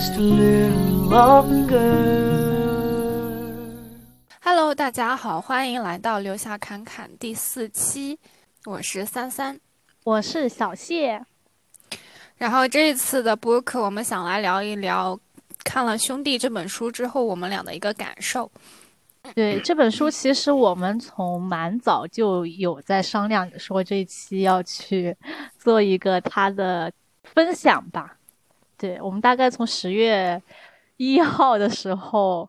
just a little longer. Hello，大家好，欢迎来到留下侃侃第四期，我是三三，我是小谢。然后这一次的播客，我们想来聊一聊看了《兄弟》这本书之后，我们俩的一个感受。对这本书，其实我们从蛮早就有在商量，说这一期要去做一个他的分享吧。对我们大概从十月一号的时候。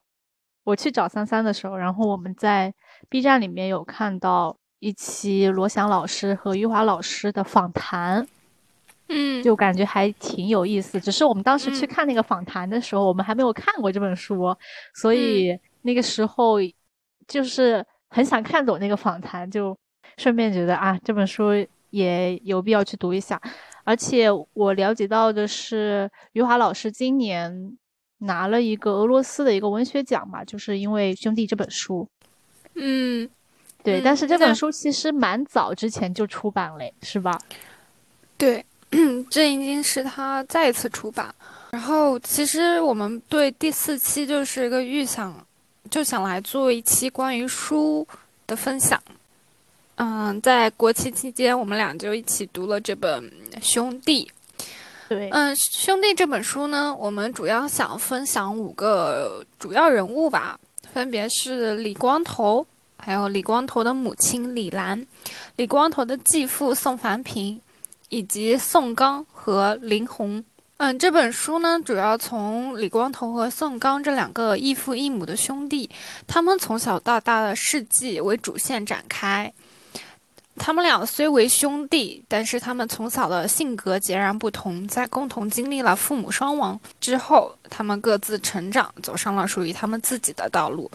我去找三三的时候，然后我们在 B 站里面有看到一期罗翔老师和余华老师的访谈，嗯，就感觉还挺有意思。只是我们当时去看那个访谈的时候，我们还没有看过这本书，所以那个时候就是很想看懂那个访谈，就顺便觉得啊，这本书也有必要去读一下。而且我了解到的是，余华老师今年。拿了一个俄罗斯的一个文学奖嘛，就是因为《兄弟》这本书。嗯，对，但是这本书其实蛮早之前就出版了，是吧？对，这已经是他再一次出版。然后，其实我们对第四期就是一个预想，就想来做一期关于书的分享。嗯，在国庆期间，我们俩就一起读了这本《兄弟》。对，嗯，兄弟这本书呢，我们主要想分享五个主要人物吧，分别是李光头，还有李光头的母亲李兰，李光头的继父宋凡平，以及宋刚和林红。嗯，这本书呢，主要从李光头和宋刚这两个异父异母的兄弟，他们从小到大的事迹为主线展开。他们俩虽为兄弟，但是他们从小的性格截然不同。在共同经历了父母双亡之后，他们各自成长，走上了属于他们自己的道路。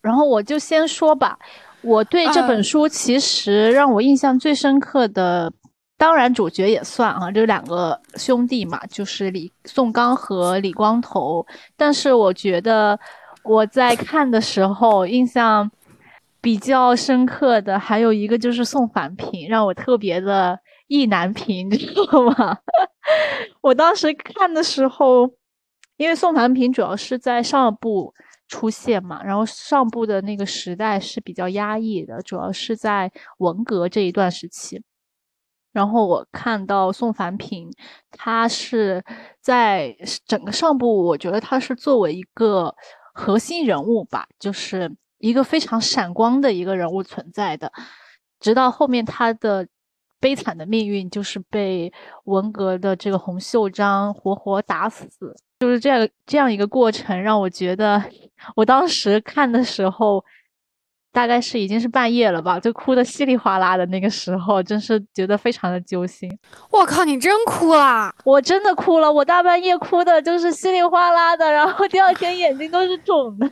然后我就先说吧，我对这本书其实让我印象最深刻的，当然主角也算啊，这两个兄弟嘛，就是李宋刚和李光头。但是我觉得我在看的时候印象。比较深刻的还有一个就是宋凡平，让我特别的意难平，你知道吗？我当时看的时候，因为宋凡平主要是在上部出现嘛，然后上部的那个时代是比较压抑的，主要是在文革这一段时期。然后我看到宋凡平，他是在整个上部，我觉得他是作为一个核心人物吧，就是。一个非常闪光的一个人物存在的，直到后面他的悲惨的命运就是被文革的这个洪秀章活活打死，就是这样这样一个过程，让我觉得我当时看的时候，大概是已经是半夜了吧，就哭的稀里哗啦的那个时候，真是觉得非常的揪心。我靠，你真哭了！我真的哭了，我大半夜哭的就是稀里哗啦的，然后第二天眼睛都是肿的。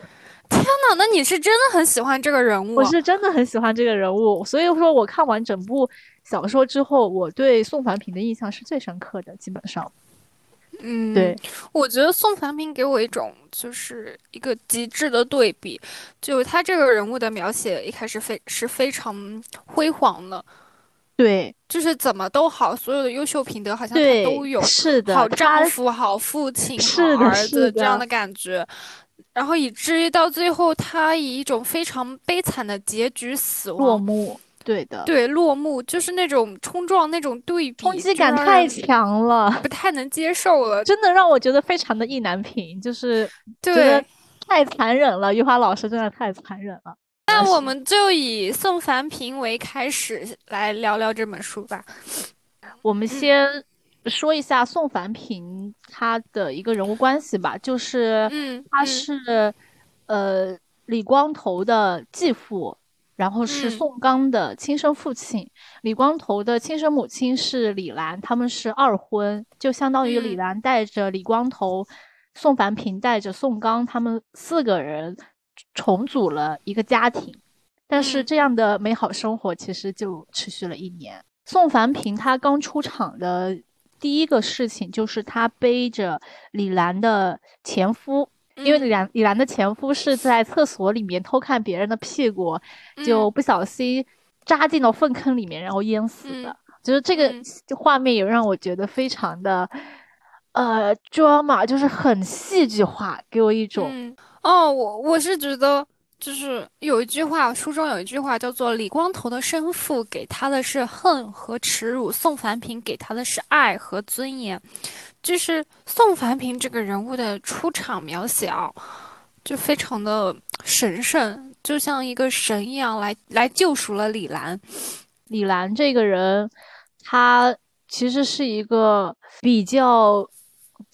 天哪，那你是真的很喜欢这个人物？我是真的很喜欢这个人物，所以说我看完整部小说之后，我对宋凡平的印象是最深刻的。基本上，嗯，对，我觉得宋凡平给我一种就是一个极致的对比，就他这个人物的描写一开始非是非常辉煌的，对，就是怎么都好，所有的优秀品德好像他都有，是的，好丈夫、好父亲、好儿子这样的感觉。然后以至于到最后，他以一种非常悲惨的结局死亡落幕。对的，对落幕就是那种冲撞，那种对比，冲击感太强了，不太能接受了。真的让我觉得非常的意难平，就是对太残忍了。余华老师真的太残忍了。那我们就以宋凡平为开始来聊聊这本书吧。我们先。说一下宋凡平他的一个人物关系吧，就是，嗯，他是，呃，李光头的继父，然后是宋刚的亲生父亲。李光头的亲生母亲是李兰，他们是二婚，就相当于李兰带着李光头，宋凡平带着宋刚，他们四个人重组了一个家庭。但是这样的美好生活其实就持续了一年。宋凡平他刚出场的第一个事情就是他背着李兰的前夫，因为李兰李兰的前夫是在厕所里面偷看别人的屁股，就不小心扎进了粪坑里面，然后淹死的。就是这个画面也让我觉得非常的，呃，drama，就是很戏剧化，给我一种。哦，我我是觉得，就是有一句话，书中有一句话叫做“李光头的生父给他的是恨和耻辱，宋凡平给他的是爱和尊严”。就是宋凡平这个人物的出场描写啊，就非常的神圣，就像一个神一样来来救赎了李兰。李兰这个人。她其实是一个比较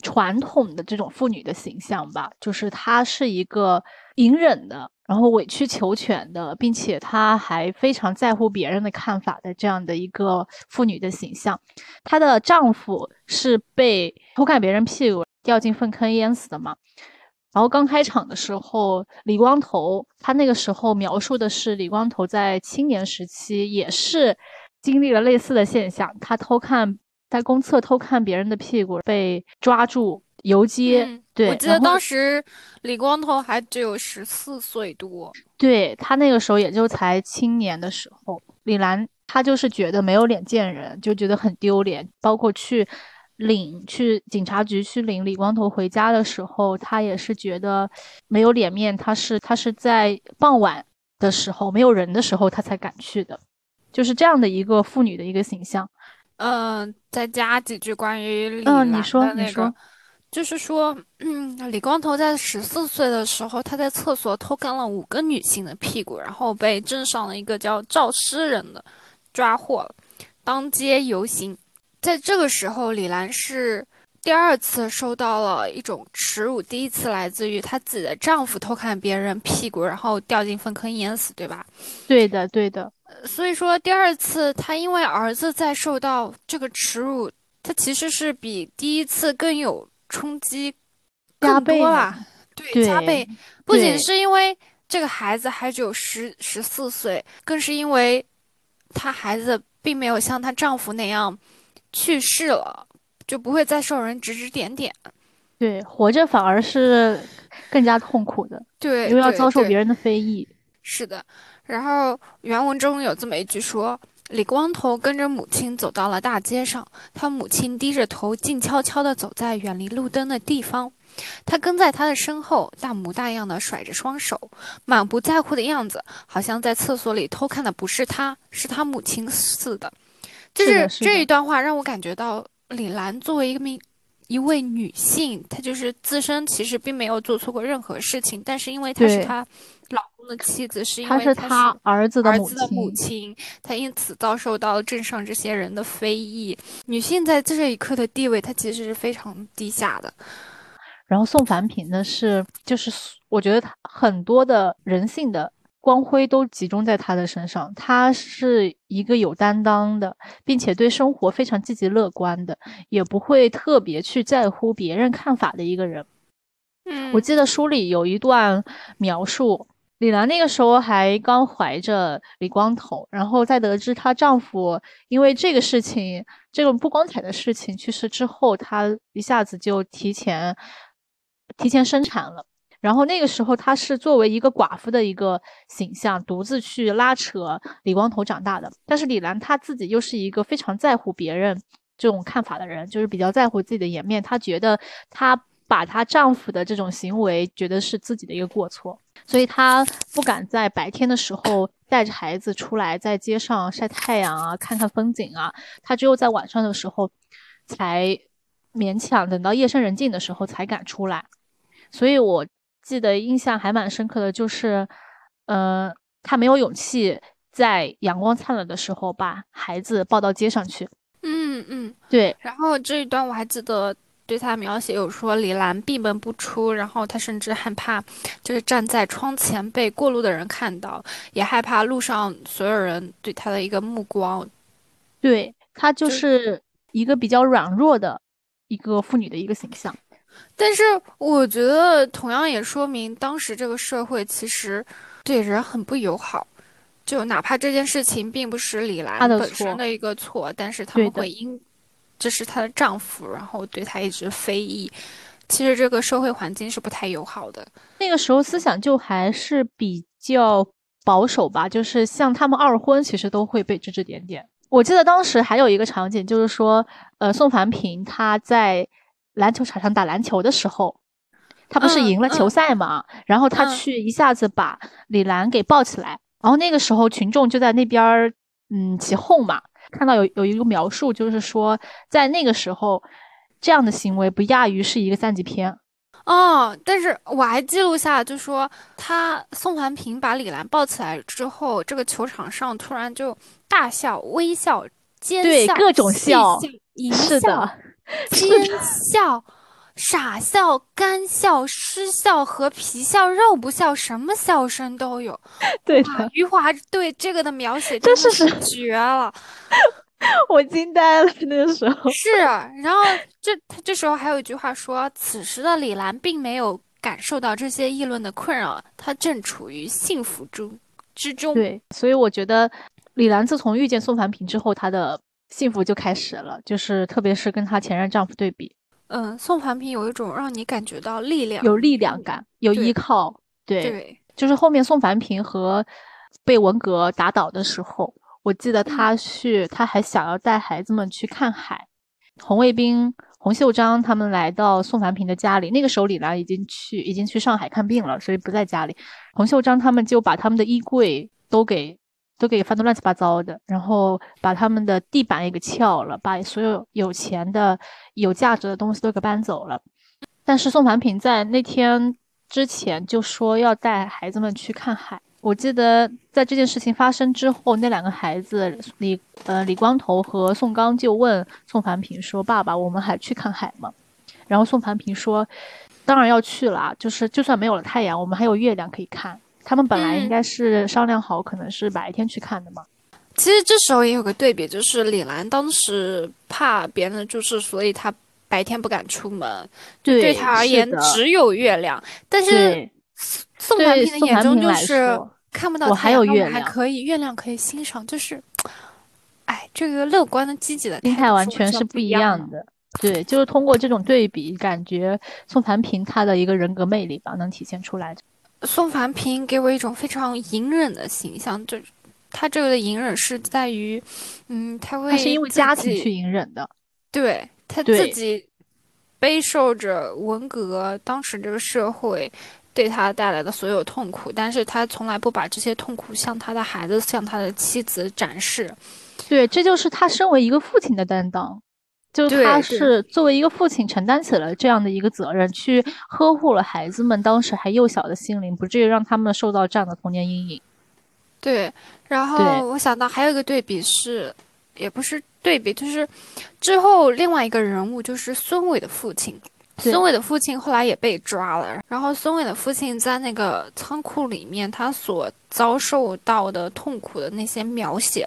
传统的这种妇女的形象吧，就是她是一个隐忍的，然后委曲求全的，并且她还非常在乎别人的看法的这样的一个妇女的形象。她的丈夫是被偷看别人屁股掉进粪坑淹死的嘛？然后刚开场的时候，李光头他那个时候描述的是李光头在青年时期也是。经历了类似的现象，他偷看在公厕偷看别人的屁股，被抓住游街。对，我记得当时李光头还只有十四岁多，对他那个时候也就才青年的时候。李兰她就是觉得没有脸见人，就觉得很丢脸。包括去领去警察局去领李光头回家的时候，他也是觉得没有脸面。他是他是在傍晚的时候没有人的时候，他才敢去的。就是这样的一个妇女的一个形象，嗯，再加几句关于李兰的那个，就是说，嗯，李光头在十四岁的时候，他在厕所偷看了五个女性的屁股，然后被镇上的一个叫赵诗人的抓获了，当街游行。在这个时候，李兰是第二次受到了一种耻辱，第一次来自于她自己的丈夫偷看别人屁股，然后掉进粪坑淹死，对吧？对的，对的。所以说，第二次她因为儿子在受到这个耻辱，她其实是比第一次更有冲击，更多了。对，加倍。不仅是因为这个孩子还只有十十四岁，更是因为她孩子并没有像她丈夫那样去世了，就不会再受人指指点点。对，活着反而是更加痛苦的。对，因为要遭受别人的非议。是的。然后原文中有这么一句说：“李光头跟着母亲走到了大街上，他母亲低着头，静悄悄地走在远离路灯的地方。他跟在他的身后，大模大样的甩着双手，满不在乎的样子，好像在厕所里偷看的不是他，是他母亲似的。就是这一段话让我感觉到，李兰作为一个名一位女性，她就是自身其实并没有做错过任何事情，但是因为她是她。”的妻子是因为他是他儿子的母亲，他因此遭受到镇上这些人的非议。女性在这一刻的地位，她其实是非常低下的。然后宋凡平呢，是就是我觉得他很多的人性的光辉都集中在他的身上。他是一个有担当的，并且对生活非常积极乐观的，也不会特别去在乎别人看法的一个人。嗯，我记得书里有一段描述。李兰那个时候还刚怀着李光头，然后在得知她丈夫因为这个事情，这种不光彩的事情去世之后，她一下子就提前提前生产了。然后那个时候，她是作为一个寡妇的一个形象，独自去拉扯李光头长大的。但是李兰她自己又是一个非常在乎别人这种看法的人，就是比较在乎自己的颜面。她觉得她把她丈夫的这种行为，觉得是自己的一个过错。所以他不敢在白天的时候带着孩子出来在街上晒太阳啊，看看风景啊。他只有在晚上的时候，才勉强等到夜深人静的时候才敢出来。所以我记得印象还蛮深刻的，就是，呃，他没有勇气在阳光灿烂的时候把孩子抱到街上去。嗯嗯，对。然后这一段我还记得。对他描写有说李兰闭门不出，然后他甚至害怕，就是站在窗前被过路的人看到，也害怕路上所有人对他的一个目光。对他就是一个比较软弱的一个妇女的一个形象。但是我觉得同样也说明当时这个社会其实对人很不友好，就哪怕这件事情并不是李兰本身的一个错，但是他们会因这是她的丈夫，然后对她一直非议。其实这个社会环境是不太友好的。那个时候思想就还是比较保守吧，就是像他们二婚，其实都会被指指点点。我记得当时还有一个场景，就是说，呃，宋凡平他在篮球场上打篮球的时候，他不是赢了球赛嘛，然后他去一下子把李兰给抱起来。然后那个时候，群众就在那边儿，嗯，起哄嘛。看到有有一个描述，就是说，在那个时候，这样的行为不亚于是一个三级片。哦，但是我还记录下，就说他宋凡平把李兰抱起来之后，这个球场上突然就大笑、微笑、尖笑、各种笑、淫笑、奸笑。傻笑、干笑、失笑和皮笑肉不笑，什么笑声都有。对的，余华对这个的描写真是绝了，我惊呆了那个时候。是，然后这他这时候还有一句话说：“此时的李兰并没有感受到这些议论的困扰，她正处于幸福中之中。”对，所以我觉得李兰自从遇见宋凡平之后，她的幸福就开始了，就是特别是跟她前任丈夫对比。嗯，宋凡平有一种让你感觉到力量，有力量感，有依靠。对，就是后面宋凡平和被文革打倒的时候，我记得他去，他还想要带孩子们去看海。红卫兵洪秀章他们来到宋凡平的家里，那个时候李兰已经去，已经去上海看病了，所以不在家里。洪秀章他们就把他们的衣柜都给。都给翻得乱七八糟的，然后把他们的地板也给撬了，把所有有钱的、有价值的东西都给搬走了。但是宋凡平在那天之前就说要带孩子们去看海。我记得在这件事情发生之后，那两个孩子李呃李光头和宋刚就问宋凡平说：“爸爸，我们还去看海吗？”然后宋凡平说：“当然要去了，就是就算没有了太阳，我们还有月亮可以看。”他们本来应该是商量好，可能是白天去看的嘛。其实这时候也有个对比，就是李兰当时怕别人的注视，所以她白天不敢出门。对，对她而言只有月亮。但是宋凡平的眼中就是看不到太阳，还可以月亮可以欣赏。就是，哎，这个乐观的、积极的心态完全是不一样的。对，就是通过这种对比，感觉宋凡平他的一个人格魅力吧，能体现出来。宋凡平给我一种非常隐忍的形象，就他这个的隐忍是在于，嗯，他会他是因为家庭去隐忍的，对他自己背受着文革当时这个社会对他带来的所有痛苦，但是他从来不把这些痛苦向他的孩子、向他的妻子展示，对，这就是他身为一个父亲的担当。就他是作为一个父亲承担起了这样的一个责任，去呵护了孩子们当时还幼小的心灵，不至于让他们受到这样的童年阴影。对，然后我想到还有一个对比是，也不是对比，就是之后另外一个人物就是孙伟的父亲。孙伟的父亲后来也被抓了，然后孙伟的父亲在那个仓库里面，他所遭受到的痛苦的那些描写。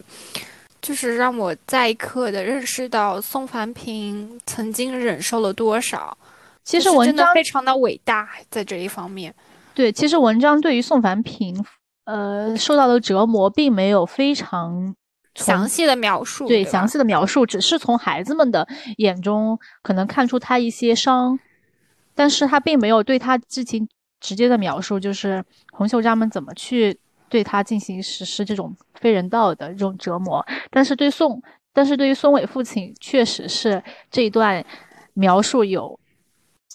就是让我再一刻的认识到宋凡平曾经忍受了多少。其实文章非常的伟大，在这一方面。对，其实文章对于宋凡平，呃，受到的折磨并没有非常详细的描述。对，详细的描述只是从孩子们的眼中可能看出他一些伤，但是他并没有对他进行直接的描述，就是洪秀章们怎么去。对他进行实施这种非人道的这种折磨，但是对宋，但是对于宋伟父亲，确实是这一段描述有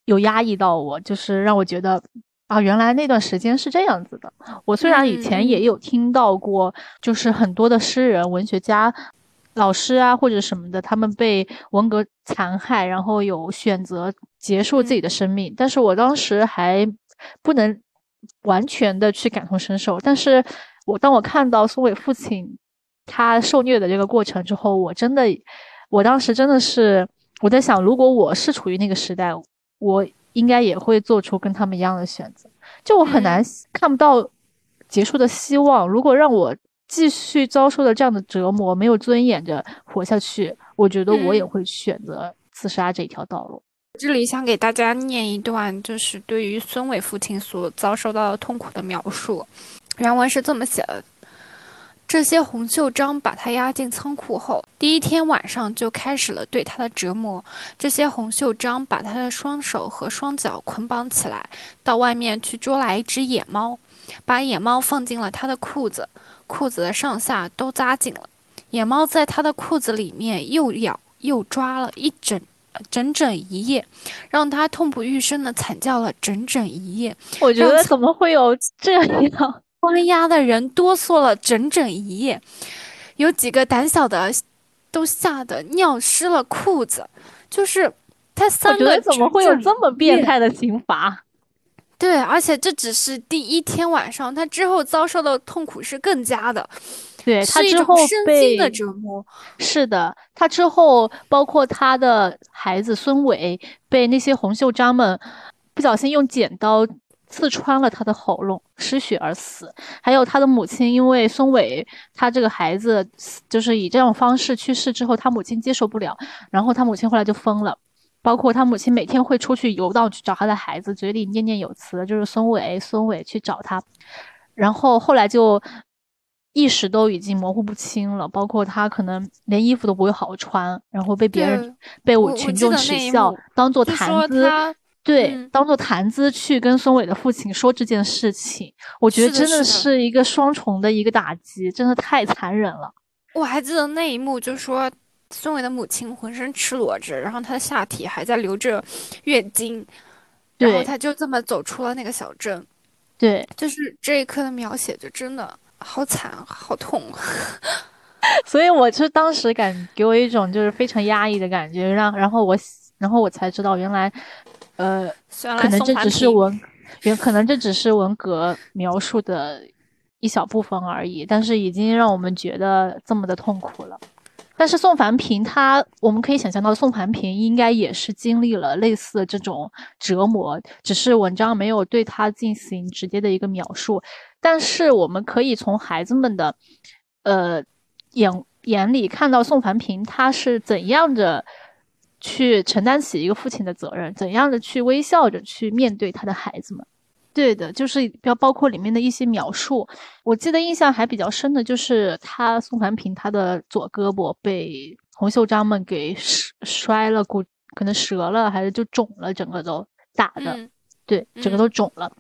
有压抑到我，就是让我觉得啊，原来那段时间是这样子的。我虽然以前也有听到过，就是很多的诗人、文学家、老师啊或者什么的，他们被文革残害，然后有选择结束自己的生命，但是我当时还不能。完全的去感同身受，但是我当我看到苏伟父亲他受虐的这个过程之后，我真的，我当时真的是我在想，如果我是处于那个时代，我应该也会做出跟他们一样的选择。就我很难看不到结束的希望。如果让我继续遭受的这样的折磨，没有尊严的活下去，我觉得我也会选择自杀这条道路。这里想给大家念一段，就是对于孙伟父亲所遭受到的痛苦的描述。原文是这么写的：这些洪秀章把他押进仓库后，第一天晚上就开始了对他的折磨。这些洪秀章把他的双手和双脚捆绑起来，到外面去捉来一只野猫，把野猫放进了他的裤子，裤子的上下都扎紧了。野猫在他的裤子里面又咬又抓了一整整整一夜，让他痛不欲生的惨叫了整整一夜。我觉得怎么会有这样？关押的人哆嗦了整整一夜，有几个胆小的都吓得尿湿了裤子。就是他三个，怎么会有这么变态的刑罚？对，而且这只是第一天晚上，他之后遭受的痛苦是更加的。对他之后被的折磨。是的，他之后包括他的孩子孙伟被那些红袖章们不小心用剪刀。刺穿了他的喉咙，失血而死。还有他的母亲，因为孙伟他这个孩子就是以这种方式去世之后，他母亲接受不了，然后他母亲后来就疯了。包括他母亲每天会出去游荡去找他的孩子，嘴里念念有词，就是孙伟，孙伟去找他。然后后来就意识都已经模糊不清了，包括他可能连衣服都不会好好穿，然后被别人被群众耻笑，当做谈资。对，当做谈资去跟孙伟的父亲说这件事情，我觉得真的是一个双重的一个打击，真的太残忍了。我还记得那一幕，就说孙伟的母亲浑身赤裸着，然后她的下体还在流着月经，然后她就这么走出了那个小镇。对，就是这一刻的描写，就真的好惨，好痛。所以我就当时感给我一种就是非常压抑的感觉，让然后我然后我才知道原来。呃，可能这只是文，也可能这只是文革描述的一小部分而已，但是已经让我们觉得这么的痛苦了。但是宋凡平他，我们可以想象到宋凡平应该也是经历了类似这种折磨，只是文章没有对他进行直接的一个描述。但是我们可以从孩子们的，呃眼眼里看到宋凡平他是怎样的。去承担起一个父亲的责任，怎样的去微笑着去面对他的孩子们？对的，就是要包括里面的一些描述。我记得印象还比较深的就是他宋凡平他的左胳膊被洪秀章们给摔了骨，可能折了还是就肿了，整个都打的，对，整个都肿了。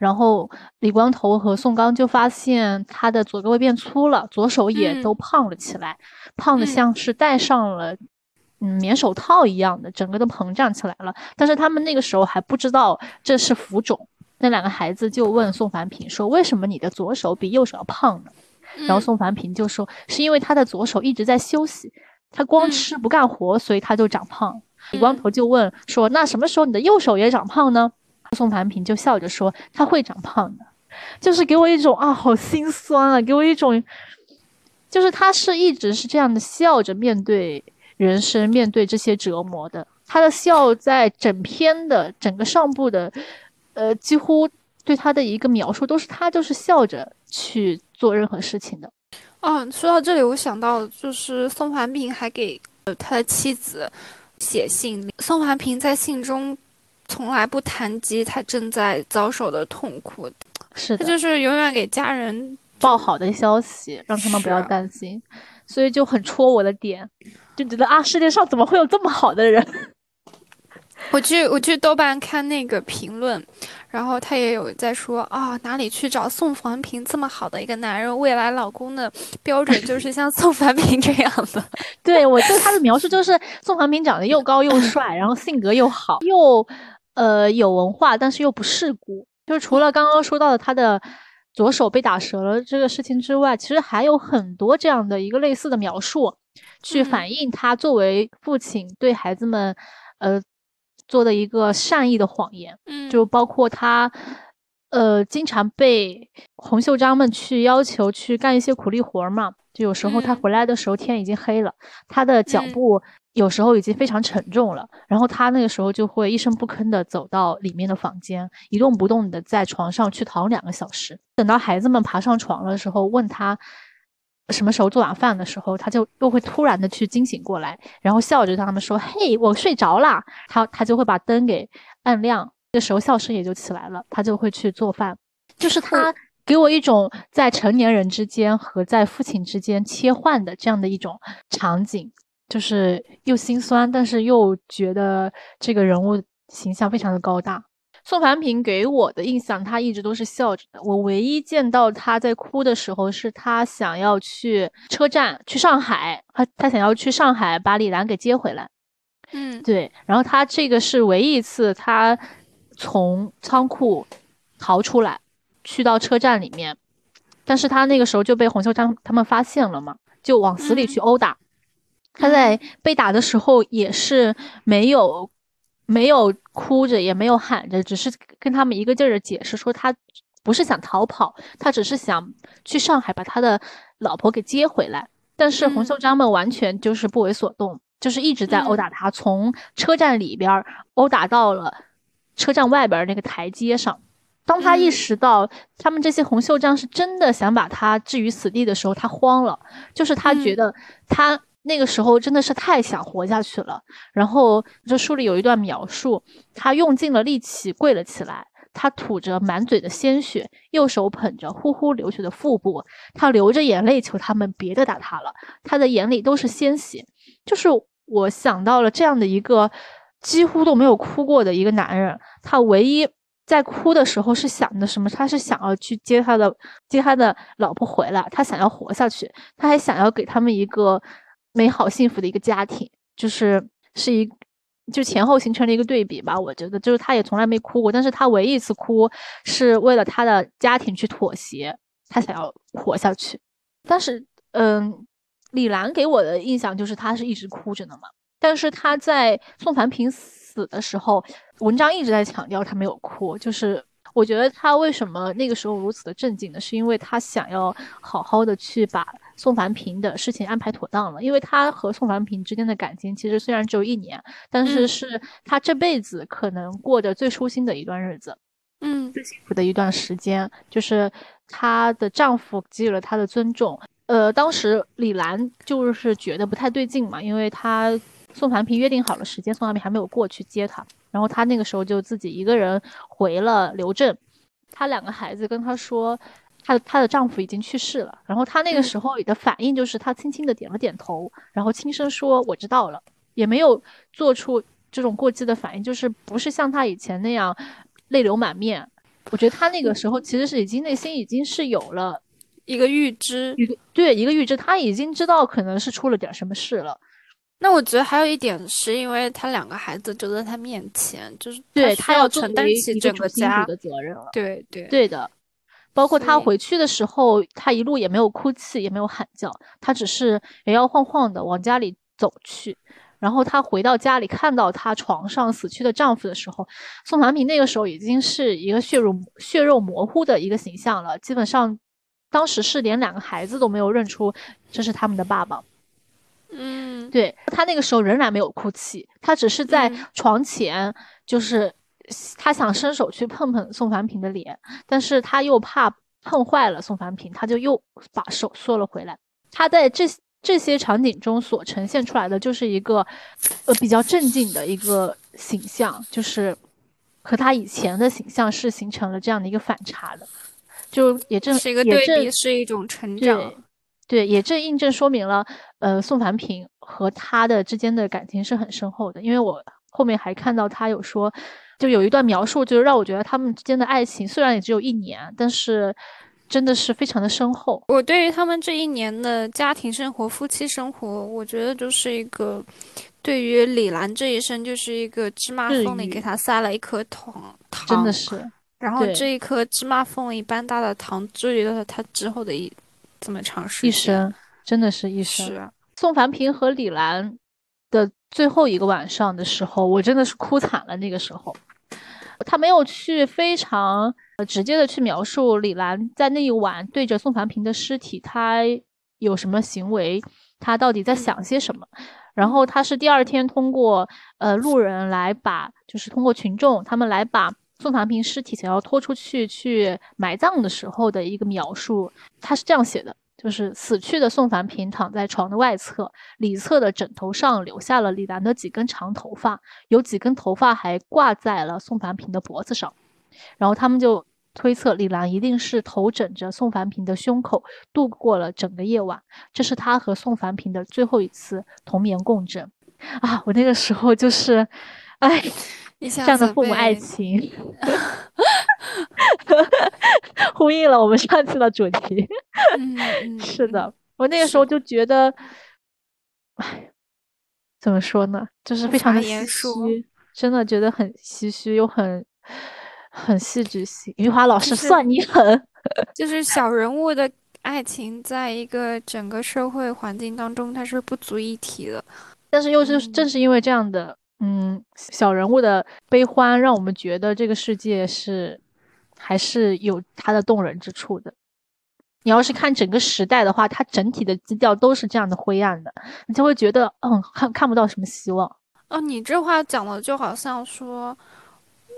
然后李光头和宋刚就发现他的左胳膊变粗了，左手也都胖了起来，胖的像是戴上了。嗯，棉手套一样的，整个都膨胀起来了。但是他们那个时候还不知道这是浮肿。那两个孩子就问宋凡平说：“为什么你的左手比右手要胖呢？”然后宋凡平就说：“是因为他的左手一直在休息，他光吃不干活，所以他就长胖。”李光头就问说：“那什么时候你的右手也长胖呢？”宋凡平就笑着说：“他会长胖的。”就是给我一种啊，好心酸啊，给我一种，就是他是一直是这样的笑着面对。人生面对这些折磨的，他的笑在整篇的整个上部的，呃，几乎对他的一个描述都是他就是笑着去做任何事情的。哦，说到这里，我想到就是宋怀平还给他的妻子写信，宋怀平在信中从来不谈及他正在遭受的痛苦，是他就是永远给家人报好的消息，让他们不要担心，所以就很戳我的点。就觉得啊，世界上怎么会有这么好的人？我去，我去豆瓣看那个评论，然后他也有在说啊，哪里去找宋凡平这么好的一个男人？未来老公的标准就是像宋凡平这样的。对我对他的描述就是宋凡平长得又高又帅，然后性格又好，又呃有文化，但是又不世故。就是除了刚刚说到的他的左手被打折了这个事情之外，其实还有很多这样的一个类似的描述。去反映他作为父亲对孩子们，呃，做的一个善意的谎言，嗯，就包括他，呃，经常被洪秀章们去要求去干一些苦力活嘛，就有时候他回来的时候天已经黑了，他的脚步有时候已经非常沉重了，然后他那个时候就会一声不吭的走到里面的房间，一动不动的在床上去躺两个小时，等到孩子们爬上床的时候，问他。什么时候做晚饭的时候，他就又会突然的去惊醒过来，然后笑着对他们说：“嘿，我睡着啦。”他他就会把灯给按亮，这时候笑声也就起来了，他就会去做饭。就是他给我一种在成年人之间和在父亲之间切换的这样的一种场景，就是又心酸，但是又觉得这个人物形象非常的高大。宋凡平给我的印象，他一直都是笑着的。我唯一见到他在哭的时候，是他想要去车站去上海，他他想要去上海把李兰给接回来。嗯，对。然后他这个是唯一一次他从仓库逃出来，去到车站里面，但是他那个时候就被洪秀章他们发现了嘛，就往死里去殴打。他在被打的时候也是没有。没有哭着，也没有喊着，只是跟他们一个劲儿的解释说，他不是想逃跑，他只是想去上海把他的老婆给接回来。但是洪秀章们完全就是不为所动，就是一直在殴打他，从车站里边殴打到了车站外边那个台阶上。当他意识到他们这些洪秀章是真的想把他置于死地的时候，他慌了，就是他觉得他。那个时候真的是太想活下去了。然后这书里有一段描述，他用尽了力气跪了起来，他吐着满嘴的鲜血，右手捧着呼呼流血的腹部，他流着眼泪求他们别再打他了。他的眼里都是鲜血。就是我想到了这样的一个几乎都没有哭过的一个男人，他唯一在哭的时候是想的什么？他是想要去接他的接他的老婆回来，他想要活下去，他还想要给他们一个。美好幸福的一个家庭，就是是一就前后形成了一个对比吧。我觉得，就是他也从来没哭过，但是他唯一一次哭是为了他的家庭去妥协，他想要活下去。但是，嗯，李兰给我的印象就是他是一直哭着的嘛。但是他在宋凡平死的时候，文章一直在强调他没有哭，就是。我觉得他为什么那个时候如此的镇静呢？是因为他想要好好的去把宋凡平的事情安排妥当了。因为他和宋凡平之间的感情其实虽然只有一年，但是是他这辈子可能过得最舒心的一段日子，嗯，最幸福的一段时间，就是她的丈夫给予了她的尊重。呃，当时李兰就是觉得不太对劲嘛，因为她宋凡平约定好了时间，宋凡平还没有过去接她。然后她那个时候就自己一个人回了刘镇，她两个孩子跟她说，她她的丈夫已经去世了。然后她那个时候的反应就是她轻轻的点了点头，然后轻声说我知道了，也没有做出这种过激的反应，就是不是像她以前那样泪流满面。我觉得她那个时候其实是已经内心已经是有了一个预知，一个对一个预知，她已经知道可能是出了点什么事了。那我觉得还有一点，是因为他两个孩子就在他面前，就是对他要承担起整个家的责任了。对对对的，包括他回去的时候，他一路也没有哭泣，也没有喊叫，他只是摇摇晃晃的往家里走去。然后他回到家里，看到他床上死去的丈夫的时候，宋凡平那个时候已经是一个血肉血肉模糊的一个形象了，基本上当时是连两个孩子都没有认出这是他们的爸爸。嗯，对他那个时候仍然没有哭泣，他只是在床前，就是他想伸手去碰碰宋凡平的脸，但是他又怕碰坏了宋凡平，他就又把手缩了回来。他在这这些场景中所呈现出来的就是一个呃比较镇静的一个形象，就是和他以前的形象是形成了这样的一个反差的，就也正是一个对比，是一种成长。对，也正印证说明了，呃，宋凡平和他的之间的感情是很深厚的。因为我后面还看到他有说，就有一段描述，就是让我觉得他们之间的爱情虽然也只有一年，但是真的是非常的深厚。我对于他们这一年的家庭生活、夫妻生活，我觉得就是一个对于李兰这一生就是一个芝麻缝里给他塞了一颗糖，糖真的是。然后这一颗芝麻缝一般大的糖，治愈了他之后的一。这么长时间，一生真的是一生。是宋凡平和李兰的最后一个晚上的时候，我真的是哭惨了。那个时候，他没有去非常直接的去描述李兰在那一晚对着宋凡平的尸体，他有什么行为，他到底在想些什么。然后他是第二天通过呃路人来把，就是通过群众他们来把。宋凡平尸体想要拖出去去埋葬的时候的一个描述，他是这样写的：就是死去的宋凡平躺在床的外侧，里侧的枕头上留下了李兰的几根长头发，有几根头发还挂在了宋凡平的脖子上。然后他们就推测李兰一定是头枕着宋凡平的胸口度过了整个夜晚，这是他和宋凡平的最后一次同眠共枕。啊，我那个时候就是，哎，这样的父母爱情，呼应了我们上次的主题。是的，我那个时候就觉得，哎，怎么说呢，就是非常的唏嘘，真的觉得很唏嘘又很很戏剧性。余华老师算你狠，就是小人物的爱情，在一个整个社会环境当中，它是不足一提的。但是又是正是因为这样的，嗯，嗯小人物的悲欢，让我们觉得这个世界是还是有它的动人之处的。你要是看整个时代的话，它整体的基调都是这样的灰暗的，你就会觉得，嗯，看看不到什么希望。哦，你这话讲的就好像说，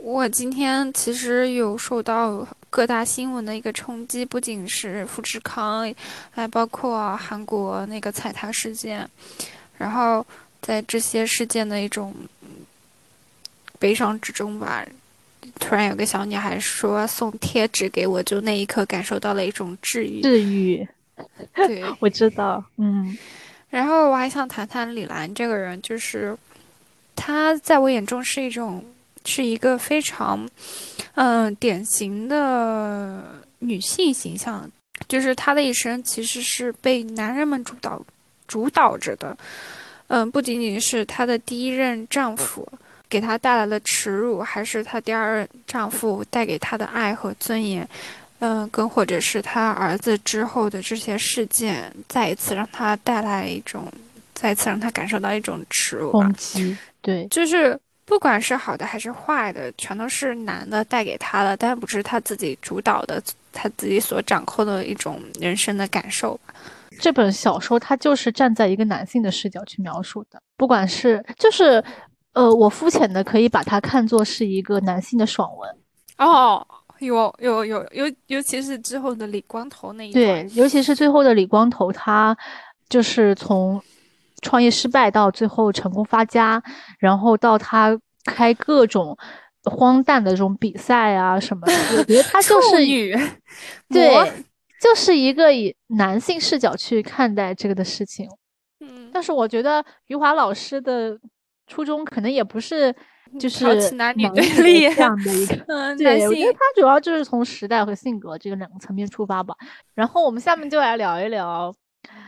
我今天其实有受到各大新闻的一个冲击，不仅是富士康，还包括韩国那个踩踏事件，然后。在这些事件的一种悲伤之中吧，突然有个小女孩说送贴纸给我，就那一刻感受到了一种治愈。治愈，对，我知道，嗯。然后我还想谈谈李兰这个人，就是她在我眼中是一种，是一个非常，嗯，典型的女性形象，就是她的一生其实是被男人们主导主导着的。嗯，不仅仅是她的第一任丈夫给她带来了耻辱，还是她第二任丈夫带给她的爱和尊严，嗯，更或者是她儿子之后的这些事件，再一次让她带来一种，再一次让她感受到一种耻辱。攻击，对，就是不管是好的还是坏的，全都是男的带给她的，但不是她自己主导的，她自己所掌控的一种人生的感受。这本小说它就是站在一个男性的视角去描述的，不管是就是，呃，我肤浅的可以把它看作是一个男性的爽文。哦，有有有尤尤其是之后的李光头那一对，尤其是最后的李光头，他就是从创业失败到最后成功发家，然后到他开各种荒诞的这种比赛啊什么的，我觉得他 就是对。就是一个以男性视角去看待这个的事情，嗯，但是我觉得余华老师的初衷可能也不是就是男女对立这样的一个，对，我觉得他主要就是从时代和性格这个两个层面出发吧。然后我们下面就来聊一聊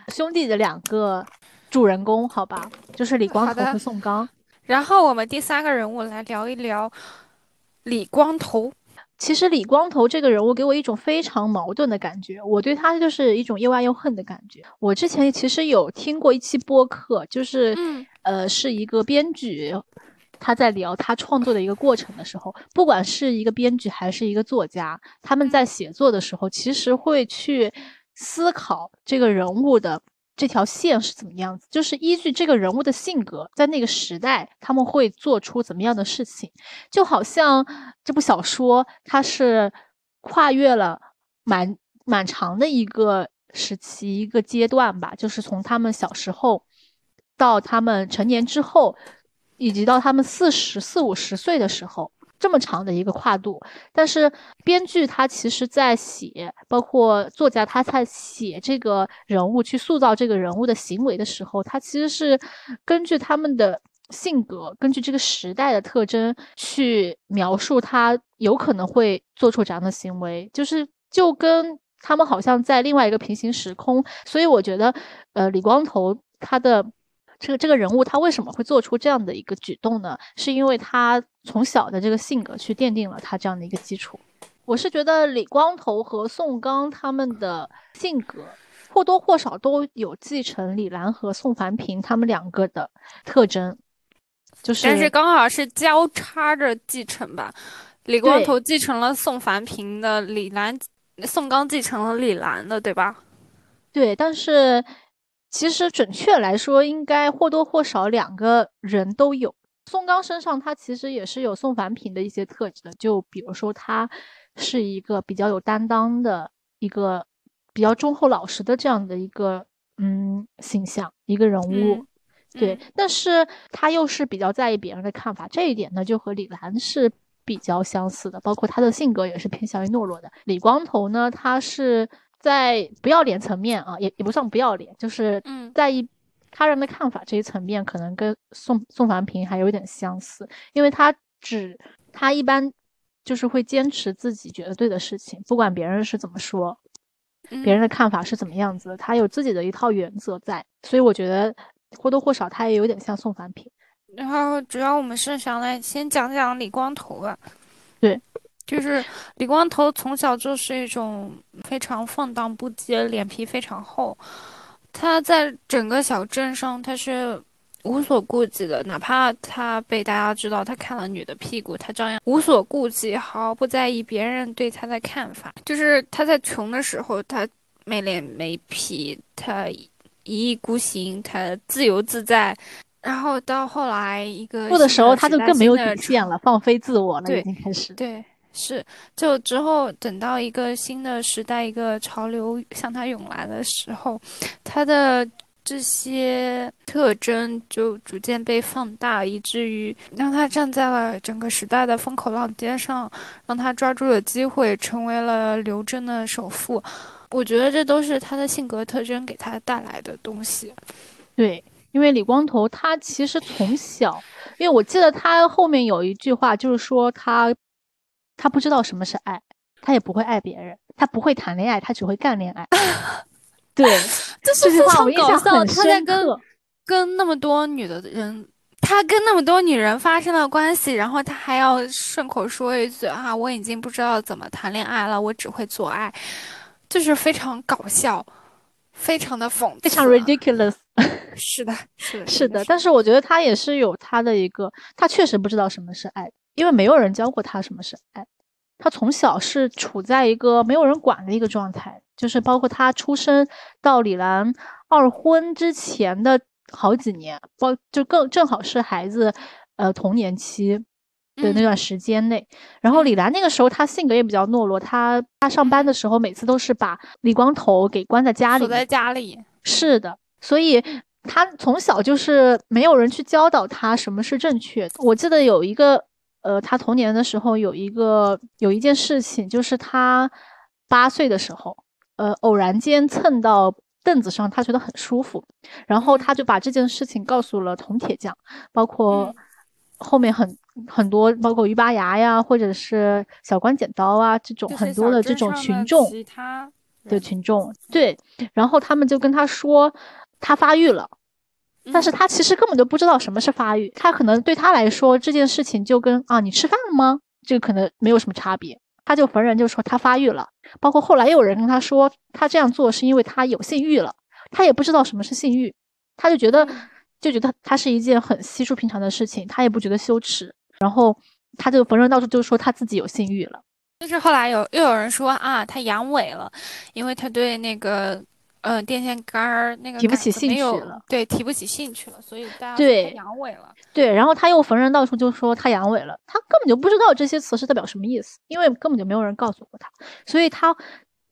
兄弟的两个主人公，好吧，就是李光头和宋刚。然后我们第三个人物来聊一聊李光头。其实李光头这个人物给我一种非常矛盾的感觉，我对他就是一种又爱又恨的感觉。我之前其实有听过一期播客，就是，呃，是一个编剧，他在聊他创作的一个过程的时候，不管是一个编剧还是一个作家，他们在写作的时候，其实会去思考这个人物的。这条线是怎么样子？就是依据这个人物的性格，在那个时代他们会做出怎么样的事情？就好像这部小说，它是跨越了蛮蛮长的一个时期、一个阶段吧。就是从他们小时候到他们成年之后，以及到他们四十四五十岁的时候。这么长的一个跨度，但是编剧他其实在写，包括作家他在写这个人物，去塑造这个人物的行为的时候，他其实是根据他们的性格，根据这个时代的特征去描述他有可能会做出这样的行为，就是就跟他们好像在另外一个平行时空。所以我觉得，呃，李光头他的。这个这个人物他为什么会做出这样的一个举动呢？是因为他从小的这个性格去奠定了他这样的一个基础。我是觉得李光头和宋刚他们的性格或多或少都有继承李兰和宋凡平他们两个的特征，就是但是刚好是交叉着继承吧。李光头继承了宋凡平的，李兰宋刚继承了李兰的，对吧？对，但是。其实准确来说，应该或多或少两个人都有。宋刚身上，他其实也是有宋凡平的一些特质的。就比如说，他是一个比较有担当的一个比较忠厚老实的这样的一个嗯形象一个人物，对。但是他又是比较在意别人的看法，这一点呢，就和李兰是比较相似的，包括他的性格也是偏向于懦弱的。李光头呢，他是在不要脸层面啊，也也不算不要脸，就是在意他人的看法这一层面，可能跟宋宋凡平还有点相似，因为他只他一般就是会坚持自己觉得对的事情，不管别人是怎么说，别人的看法是怎么样子，他有自己的一套原则在，所以我觉得或多或少他也有点像宋凡平。然后主要我们是想来先讲讲李光头吧，对，就是李光头从小就是一种非常放荡不羁，脸皮非常厚。他在整个小镇上他是无所顾忌的，哪怕他被大家知道他看了女的屁股，他照样无所顾忌，毫不在意别人对他的看法。就是他在穷的时候，他没脸没皮，他一意孤行，他自由自在。然后到后来一个富的时候，他就更没有底线了，放飞自我了，已经开始。对，是就之后等到一个新的时代，一个潮流向他涌来的时候，他的这些特征就逐渐被放大，以至于让他站在了整个时代的风口浪尖上，让他抓住了机会，成为了刘真的首富。我觉得这都是他的性格特征给他带来的东西。对。因为李光头他其实从小，因为我记得他后面有一句话，就是说他他不知道什么是爱，他也不会爱别人，他不会谈恋爱，他只会干恋爱。对，这句话我印象很深刻。他在跟跟那么多女的人，他跟那么多女人发生了关系，然后他还要顺口说一句啊，我已经不知道怎么谈恋爱了，我只会做爱，就是非常搞笑，非常的讽刺，非常 ridiculous。是的，是的，是的，但是我觉得他也是有他的一个，他确实不知道什么是爱，因为没有人教过他什么是爱，他从小是处在一个没有人管的一个状态，就是包括他出生到李兰二婚之前的好几年，包就更正好是孩子呃童年期的那段时间内，然后李兰那个时候她性格也比较懦弱，她她上班的时候每次都是把李光头给关在家里，锁在家里，是的。所以他从小就是没有人去教导他什么是正确的。我记得有一个，呃，他童年的时候有一个有一件事情，就是他八岁的时候，呃，偶然间蹭到凳子上，他觉得很舒服，然后他就把这件事情告诉了铜铁匠，包括后面很很多，包括鱼拔牙呀，或者是小关剪刀啊这种很多的这种群众其他的群众，对，然后他们就跟他说。他发育了，但是他其实根本就不知道什么是发育。他可能对他来说这件事情就跟啊，你吃饭了吗？这个可能没有什么差别。他就逢人就说他发育了，包括后来又有人跟他说，他这样做是因为他有性欲了。他也不知道什么是性欲，他就觉得就觉得他是一件很稀疏平常的事情，他也不觉得羞耻。然后他就逢人到处就说他自己有性欲了。就是后来有又有人说啊，他阳痿了，因为他对那个。嗯，电线杆儿那个提不起兴趣了，对，提不起兴趣了，所以大家对阳痿了。对，然后他又逢人到处就说他阳痿了，他根本就不知道这些词是代表什么意思，因为根本就没有人告诉过他。所以他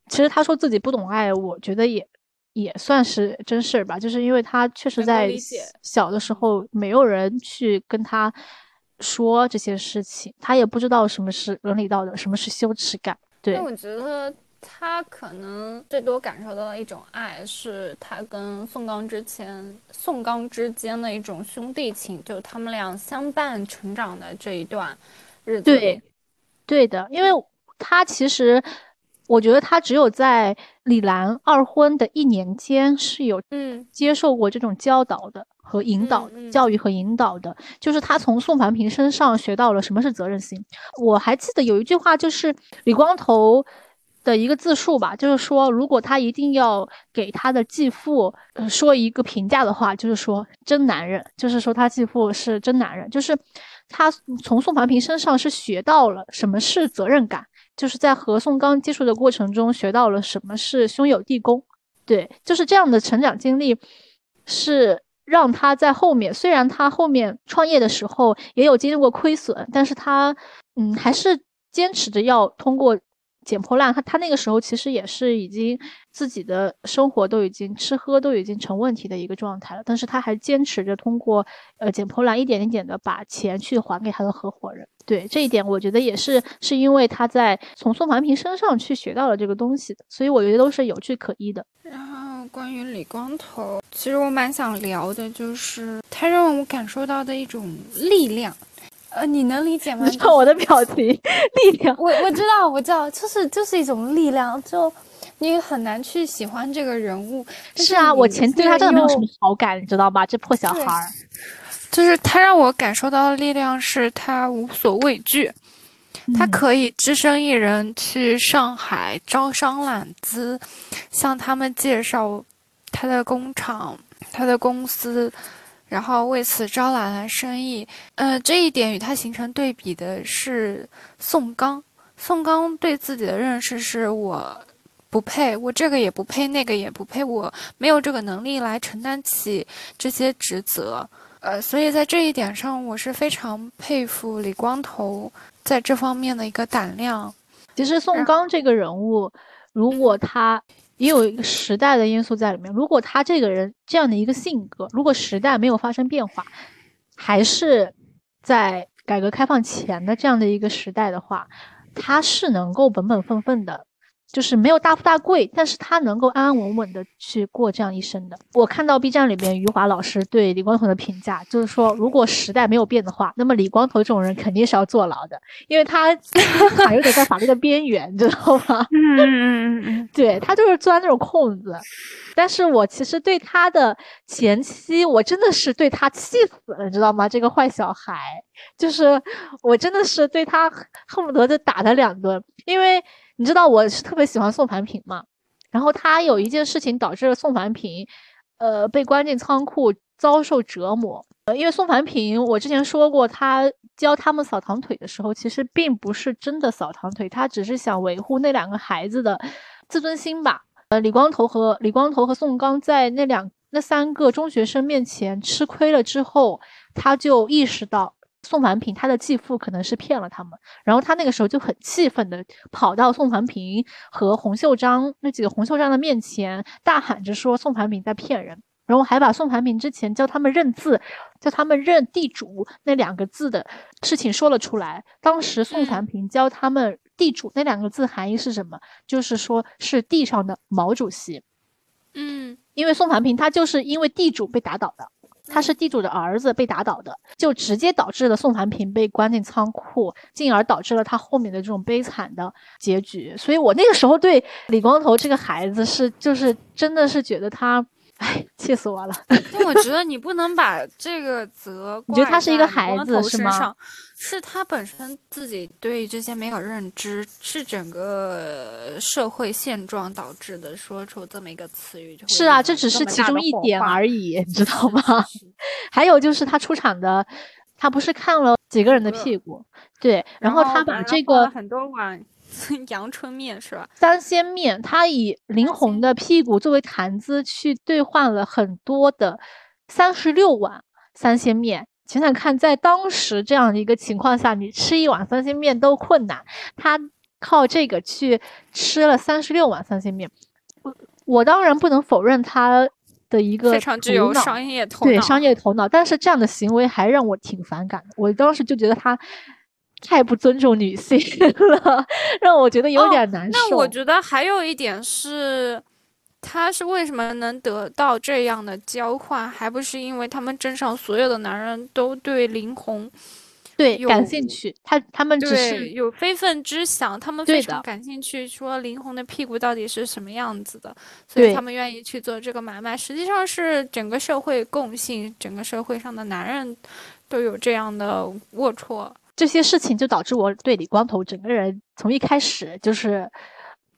其实他说自己不懂爱，我觉得也也算是真事儿吧，就是因为他确实在小的时候没有人去跟他说这些事情，他也不知道什么是伦理道德，什么是羞耻感。对，我觉得。他可能最多感受到的一种爱，是他跟宋刚之前、宋刚之间的一种兄弟情，就他们俩相伴成长的这一段日子。对，对的，因为他其实，我觉得他只有在李兰二婚的一年间是有嗯接受过这种教导的和引导、教育和引导的，就是他从宋凡平身上学到了什么是责任心。我还记得有一句话，就是李光头。的一个自述吧，就是说，如果他一定要给他的继父说一个评价的话，就是说真男人，就是说他继父是真男人，就是他从宋凡平身上是学到了什么是责任感，就是在和宋刚接触的过程中学到了什么是兄友弟恭，对，就是这样的成长经历，是让他在后面，虽然他后面创业的时候也有经历过亏损，但是他嗯还是坚持着要通过。捡破烂，他他那个时候其实也是已经自己的生活都已经吃喝都已经成问题的一个状态了，但是他还坚持着通过呃捡破烂一点一点的把钱去还给他的合伙人。对这一点，我觉得也是是因为他在从宋凡平身上去学到了这个东西的，所以我觉得都是有据可依的。然后关于李光头，其实我蛮想聊的，就是他让我感受到的一种力量。呃，你能理解吗？看我的表情，力量。我我知道，我知道，就是就是一种力量，就你很难去喜欢这个人物。是啊，我前对他真的没有什么好感，你知道吧？这破小孩儿。就是他让我感受到的力量是他无所畏惧，他可以只身一人去上海招商揽资，向他们介绍他的工厂、他的公司。然后为此招揽了生意，呃，这一点与他形成对比的是宋刚。宋刚对自己的认识是我不配，我这个也不配，那个也不配，我没有这个能力来承担起这些职责。呃，所以在这一点上，我是非常佩服李光头在这方面的一个胆量。其实宋刚这个人物，如果他。也有一个时代的因素在里面。如果他这个人这样的一个性格，如果时代没有发生变化，还是在改革开放前的这样的一个时代的话，他是能够本本分分的。就是没有大富大贵，但是他能够安安稳稳的去过这样一生的。我看到 B 站里边余华老师对李光头的评价，就是说，如果时代没有变的话，那么李光头这种人肯定是要坐牢的，因为他 还有点在法律的边缘，你知道吗？嗯嗯嗯嗯，对他就是钻那种空子。但是我其实对他的前妻，我真的是对他气死了，你知道吗？这个坏小孩，就是我真的是对他恨不得就打他两顿，因为。你知道我是特别喜欢宋凡平嘛？然后他有一件事情导致了宋凡平，呃，被关进仓库遭受折磨。呃，因为宋凡平，我之前说过，他教他们扫堂腿的时候，其实并不是真的扫堂腿，他只是想维护那两个孩子的自尊心吧。呃，李光头和李光头和宋刚在那两那三个中学生面前吃亏了之后，他就意识到。宋凡平他的继父可能是骗了他们，然后他那个时候就很气愤的跑到宋凡平和洪秀章那几个洪秀章的面前，大喊着说宋凡平在骗人，然后还把宋凡平之前教他们认字、教他们认地主那两个字的事情说了出来。当时宋凡平教他们地主那两个字含义是什么？就是说是地上的毛主席。嗯，因为宋凡平他就是因为地主被打倒的。他是地主的儿子被打倒的，就直接导致了宋凡平被关进仓库，进而导致了他后面的这种悲惨的结局。所以我那个时候对李光头这个孩子是，就是真的是觉得他。哎，气死我了！但我觉得你不能把这个责你觉得他是一个孩子是吗？是他本身自己对这些没有认知，是整个社会现状导致的，说出这么一个词语。是啊，这只是其中一点而已，你知道吗？还有就是他出场的，他不是看了几个人的屁股，对，然后他把这个很多碗。阳春面是吧？三鲜面，他以林红的屁股作为谈资去兑换了很多的三十六碗三鲜面。想想看，在当时这样的一个情况下，你吃一碗三鲜面都困难，他靠这个去吃了三十六碗三鲜面。我我当然不能否认他的一个非常具有商业头脑，对商业头脑，但是这样的行为还让我挺反感的。我当时就觉得他。太不尊重女性 了，让我觉得有点难受。那我觉得还有一点是，他是为什么能得到这样的交换，还不是因为他们镇上所有的男人都对林红对感兴趣？他他们只是有非分之想，他们非常感兴趣，说林红的屁股到底是什么样子的，所以他们愿意去做这个买卖。实际上是整个社会共性，整个社会上的男人都有这样的龌龊。这些事情就导致我对李光头整个人从一开始就是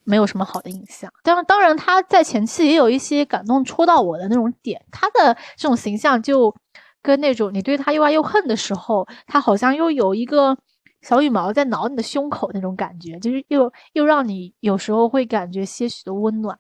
没有什么好的印象。当，当然他在前期也有一些感动戳到我的那种点。他的这种形象就跟那种你对他又爱又恨的时候，他好像又有一个小羽毛在挠你的胸口那种感觉，就是又又让你有时候会感觉些许的温暖。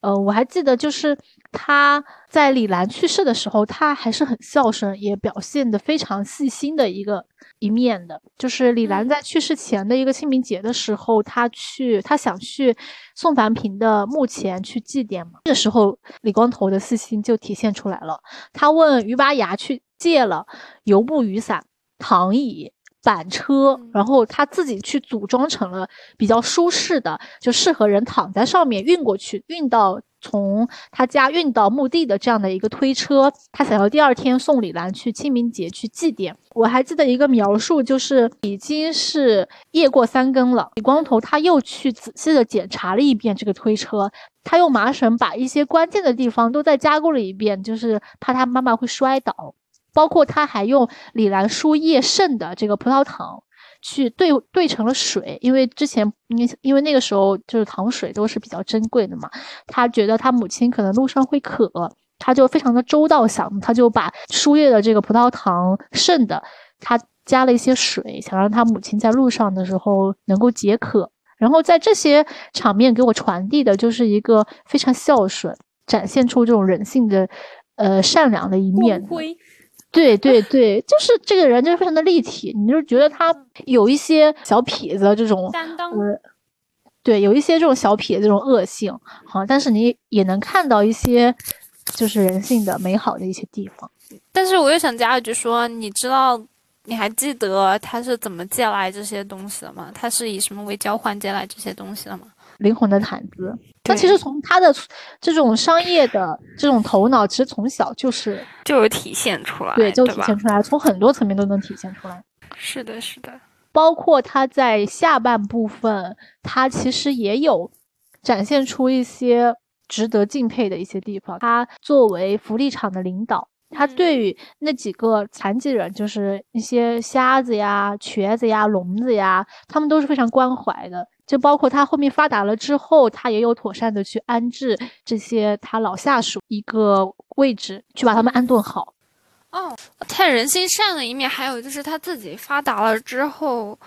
呃，我还记得就是他在李兰去世的时候，他还是很孝顺，也表现的非常细心的一个一面的。就是李兰在去世前的一个清明节的时候，他去他想去宋凡平的墓前去祭奠嘛，这个时候李光头的细心就体现出来了。他问于拔牙去借了油布雨伞、躺椅。板车，然后他自己去组装成了比较舒适的，就适合人躺在上面运过去，运到从他家运到墓地的这样的一个推车。他想要第二天送李兰去清明节去祭奠。我还记得一个描述，就是已经是夜过三更了，李光头他又去仔细的检查了一遍这个推车，他用麻绳把一些关键的地方都再加固了一遍，就是怕他妈妈会摔倒。包括他还用李兰书液剩的这个葡萄糖去兑兑成了水，因为之前因因为那个时候就是糖水都是比较珍贵的嘛，他觉得他母亲可能路上会渴，他就非常的周到想，他就把输液的这个葡萄糖剩的，他加了一些水，想让他母亲在路上的时候能够解渴。然后在这些场面给我传递的就是一个非常孝顺，展现出这种人性的呃善良的一面。对对对，就是这个人就是非常的立体，你就觉得他有一些小痞子这种担当，对，有一些这种小痞子这种恶性，好，但是你也能看到一些就是人性的美好的一些地方。但是我又想加一句说，你知道你还记得他是怎么借来这些东西的吗？他是以什么为交换借来这些东西的吗？灵魂的毯子，那其实从他的这种商业的这种头脑，其实从小就是就有体现出来，对，就体现出来，从很多层面都能体现出来。是的，是的，包括他在下半部分，他其实也有展现出一些值得敬佩的一些地方。他作为福利厂的领导，他对于那几个残疾人，就是一些瞎子呀、瘸子呀、聋子呀，他们都是非常关怀的。就包括他后面发达了之后，他也有妥善的去安置这些他老下属一个位置，去把他们安顿好。哦，太人性善的一面，还有就是他自己发达了之后，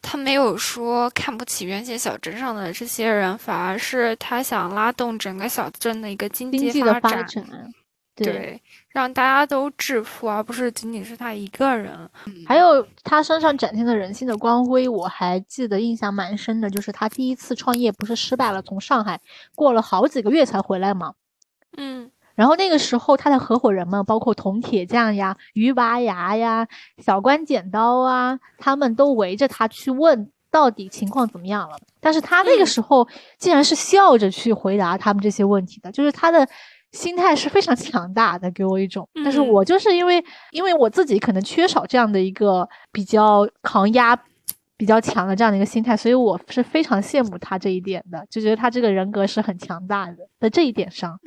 他没有说看不起原先小镇上的这些人，反而是他想拉动整个小镇的一个经济发展。对，让大家都致富，而不是仅仅是他一个人。还有他身上展现的人性的光辉，我还记得印象蛮深的，就是他第一次创业不是失败了，从上海过了好几个月才回来嘛。嗯，然后那个时候他的合伙人们，包括铜铁匠呀、鱼拔牙呀、小关剪刀啊，他们都围着他去问到底情况怎么样了。但是他那个时候竟然是笑着去回答他们这些问题的，就是他的。心态是非常强大的，给我一种。但是我就是因为，因为我自己可能缺少这样的一个比较抗压、比较强的这样的一个心态，所以我是非常羡慕他这一点的，就觉得他这个人格是很强大的。在这一点上，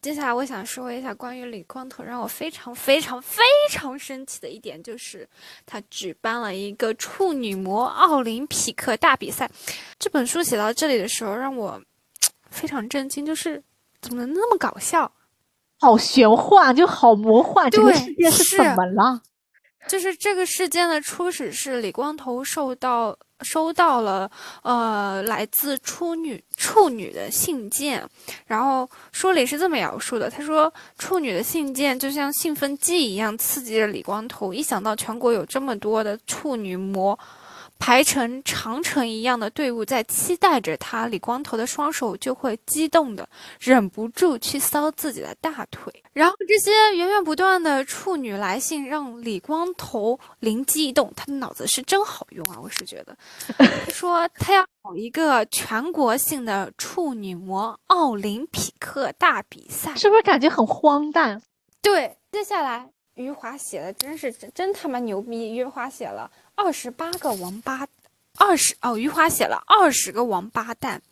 接下来我想说一下关于李光头让我非常非常非常生气的一点，就是他举办了一个处女膜奥林匹克大比赛。这本书写到这里的时候，让我 非常震惊，就是。怎么能那么搞笑？好玄幻，就好魔幻。这个世界是怎么了？就是这个事件的初始是李光头受到收到了呃来自处女处女的信件，然后书里是这么描述的：他说处女的信件就像兴奋剂一样刺激着李光头，一想到全国有这么多的处女膜。排成长城一样的队伍在期待着他，李光头的双手就会激动的忍不住去搔自己的大腿。然后这些源源不断的处女来信让李光头灵机一动，他的脑子是真好用啊！我是觉得，说他要搞一个全国性的处女膜奥林匹克大比赛，是不是感觉很荒诞？对，接下来余华写的真是真他妈牛逼，余华写了。二十八个王八，二十哦，余华写了二十个王八蛋，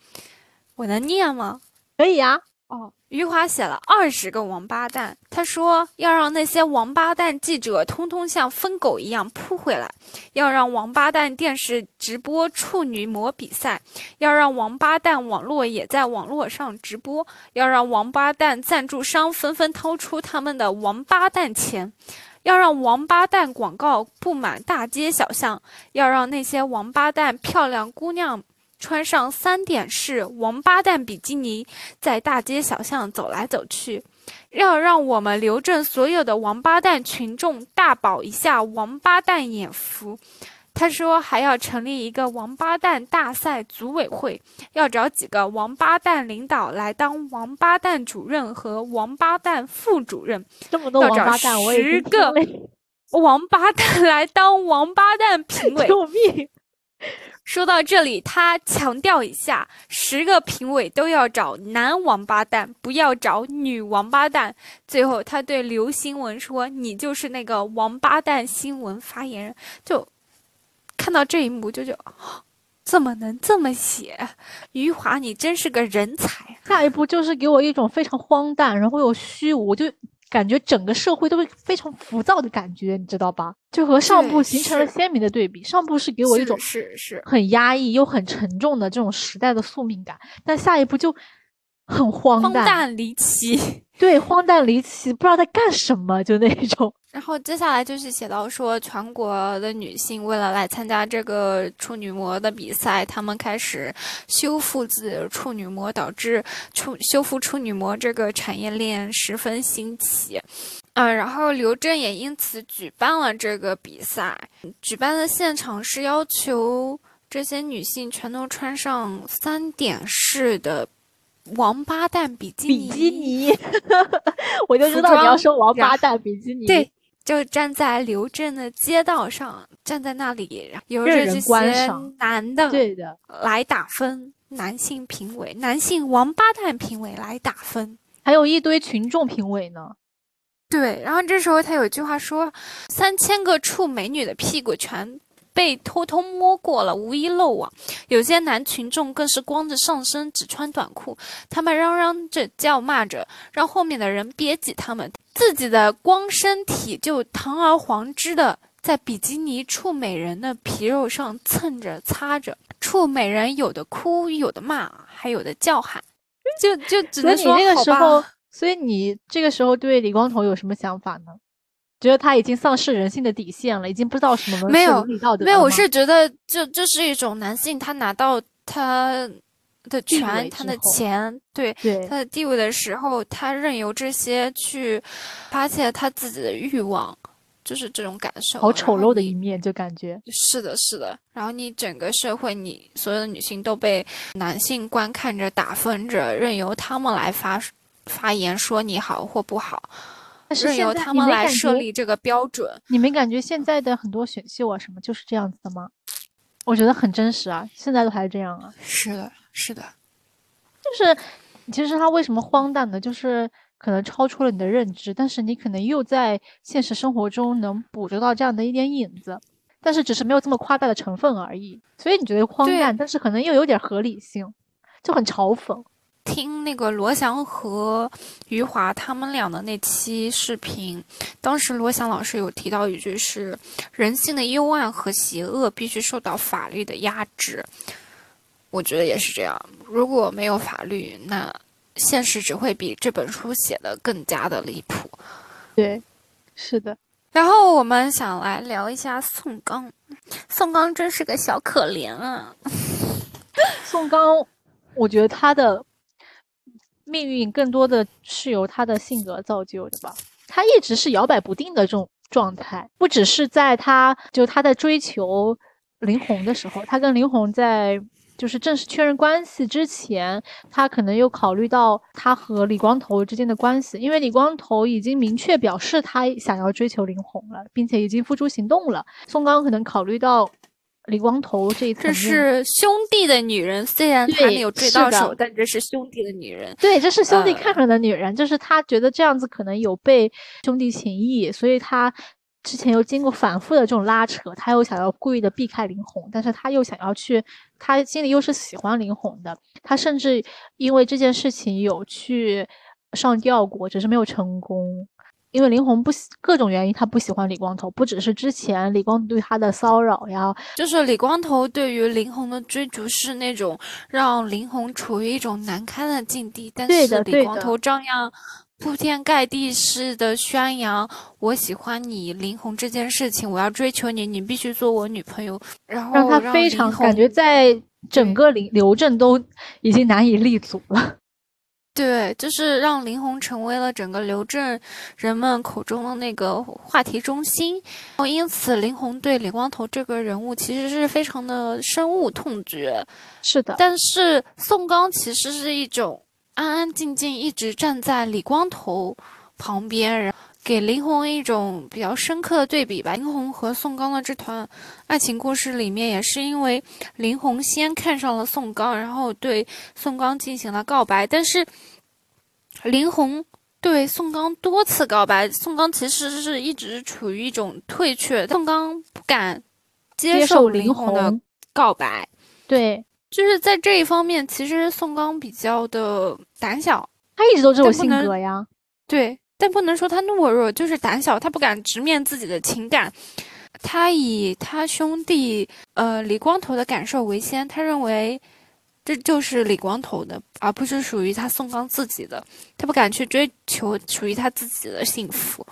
我能念吗？可以呀。哦，余华写了二十个王八蛋，他说要让那些王八蛋记者通通像疯狗一样扑回来，要让王八蛋电视直播处女膜比赛，要让王八蛋网络也在网络上直播，要让王八蛋赞助商纷纷掏出他们的王八蛋钱。要让王八蛋广告布满大街小巷，要让那些王八蛋漂亮姑娘穿上三点式王八蛋比基尼，在大街小巷走来走去。要让我们留镇所有的王八蛋群众大饱一下王八蛋眼福。他说还要成立一个王八蛋大赛组委会，要找几个王八蛋领导来当王八蛋主任和王八蛋副主任，这么多王八蛋，我十个王八蛋来当王八蛋评委。救命！说到这里，他强调一下，十个评委都要找男王八蛋，不要找女王八蛋。最后，他对刘新闻说：“你就是那个王八蛋新闻发言人。”就看到这一幕，就就怎么能这么写？余华，你真是个人才。下一步就是给我一种非常荒诞，然后又虚无，就。感觉整个社会都会非常浮躁的感觉，你知道吧？就和上部形成了鲜明的对比。上部是给我一种是是很压抑又很沉重的这种时代的宿命感，但下一步就很荒诞、荒诞离奇。对，荒诞离奇，不知道在干什么，就那种。然后接下来就是写到说，全国的女性为了来参加这个处女膜的比赛，她们开始修复自己的处女膜，导致处修复处女膜这个产业链十分兴起。嗯，然后刘震也因此举办了这个比赛。举办的现场是要求这些女性全都穿上三点式的王八蛋比基尼。比基尼，我就知道你要说王八蛋比基尼。对。就站在刘镇的街道上，站在那里，由着这些男的对的来打分，男性评委、男性王八蛋评委来打分，还有一堆群众评委呢。对，然后这时候他有句话说：“三千个处美女的屁股全。”被偷偷摸过了，无一漏网。有些男群众更是光着上身，只穿短裤。他们嚷嚷着、叫骂着，让后面的人别挤他们。自己的光身体就堂而皇之的在比基尼处美人的皮肉上蹭着、擦着。处美人有的哭，有的骂，还有的叫喊。就就只能说，你那个时候，所以你这个时候对李光头有什么想法呢？觉得他已经丧失人性的底线了，已经不知道什么没有道德没有，我是觉得这这是一种男性，他拿到他的权、他的钱，对他的地位的时候，他任由这些去发泄他自己的欲望，就是这种感受。好丑陋的一面，就感觉是的，是的。然后你整个社会，你所有的女性都被男性观看着、打分着，任由他们来发发言，说你好或不好。是由他们来设立这个标准。你没感觉现在的很多选秀啊什么就是这样子的吗？我觉得很真实啊，现在都还是这样啊。是的，是的。就是其实它为什么荒诞呢？就是可能超出了你的认知，但是你可能又在现实生活中能捕捉到这样的一点影子，但是只是没有这么夸大的成分而已。所以你觉得荒诞，但是可能又有点合理性，就很嘲讽。听那个罗翔和余华他们俩的那期视频，当时罗翔老师有提到一句是：人性的幽暗和邪恶必须受到法律的压制。我觉得也是这样。如果没有法律，那现实只会比这本书写的更加的离谱。对，是的。然后我们想来聊一下宋刚。宋刚真是个小可怜啊。宋刚，我觉得他的。命运更多的是由他的性格造就的吧，他一直是摇摆不定的这种状态，不只是在他就他在追求林红的时候，他跟林红在就是正式确认关系之前，他可能又考虑到他和李光头之间的关系，因为李光头已经明确表示他想要追求林红了，并且已经付诸行动了，宋刚可能考虑到。李光头这一这是兄弟的女人，虽然他没有追到手，但这是兄弟的女人。对，这是兄弟看上的女人，就是他觉得这样子可能有被兄弟情谊，所以他之前又经过反复的这种拉扯，他又想要故意的避开林红，但是他又想要去，他心里又是喜欢林红的，他甚至因为这件事情有去上吊过，只是没有成功。因为林红不喜各种原因，他不喜欢李光头，不只是之前李光对他的骚扰呀，就是李光头对于林红的追逐是那种让林红处于一种难堪的境地，但是李光头照样铺天盖地式的宣扬我喜欢你林红这件事情，我要追求你，你必须做我女朋友，然后让他非常感觉在整个刘刘镇都已经难以立足了。对，就是让林红成为了整个刘镇人们口中的那个话题中心。然后，因此林红对李光头这个人物其实是非常的深恶痛绝。是的，但是宋刚其实是一种安安静静一直站在李光头旁边，给林红一种比较深刻的对比吧。林红和宋刚的这团爱情故事里面，也是因为林红先看上了宋刚，然后对宋刚进行了告白，但是。林红对宋刚多次告白，宋刚其实是一直处于一种退却，宋刚不敢接受林红的告白。对，就是在这一方面，其实宋刚比较的胆小，他一直都这种性格呀。对，但不能说他懦弱，就是胆小，他不敢直面自己的情感，他以他兄弟呃李光头的感受为先，他认为。这就是李光头的，而不是属于他宋刚自己的。他不敢去追求属于他自己的幸福。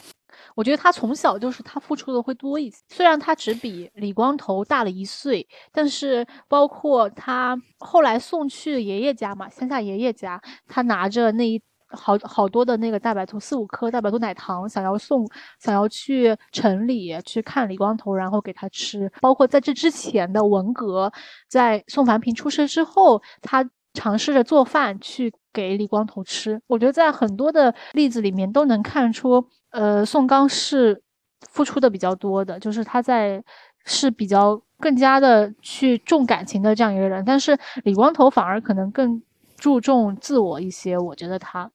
我觉得他从小就是他付出的会多一些。虽然他只比李光头大了一岁，但是包括他后来送去爷爷家嘛，乡下爷爷家，他拿着那一。好好多的那个大白兔，四五颗大白兔奶糖，想要送，想要去城里去看李光头，然后给他吃。包括在这之前的文革，在宋凡平出事之后，他尝试着做饭去给李光头吃。我觉得在很多的例子里面都能看出，呃，宋刚是付出的比较多的，就是他在是比较更加的去重感情的这样一个人，但是李光头反而可能更。注重自我一些，我觉得他，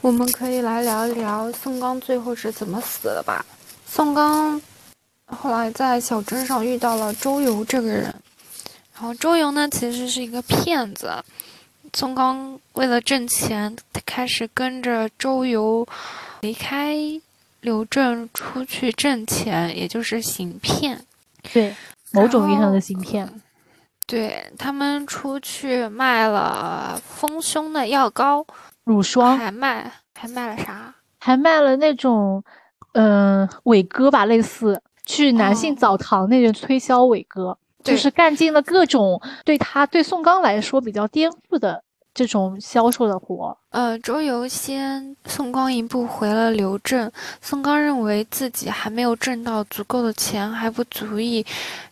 我们可以来聊一聊宋刚最后是怎么死的吧。宋刚后来在小镇上遇到了周游这个人，然后周游呢其实是一个骗子。宋刚为了挣钱，他开始跟着周游离开刘镇出去挣钱，也就是行骗。对，某种意义上的行骗。对他们出去卖了丰胸的药膏、乳霜，还卖还卖了啥？还卖了那种，嗯，伟哥吧，类似去男性澡堂那种推销伟哥，就是干尽了各种对他对宋刚来说比较颠覆的。这种销售的活，呃，周游先宋刚一步回了刘镇。宋刚认为自己还没有挣到足够的钱，还不足以，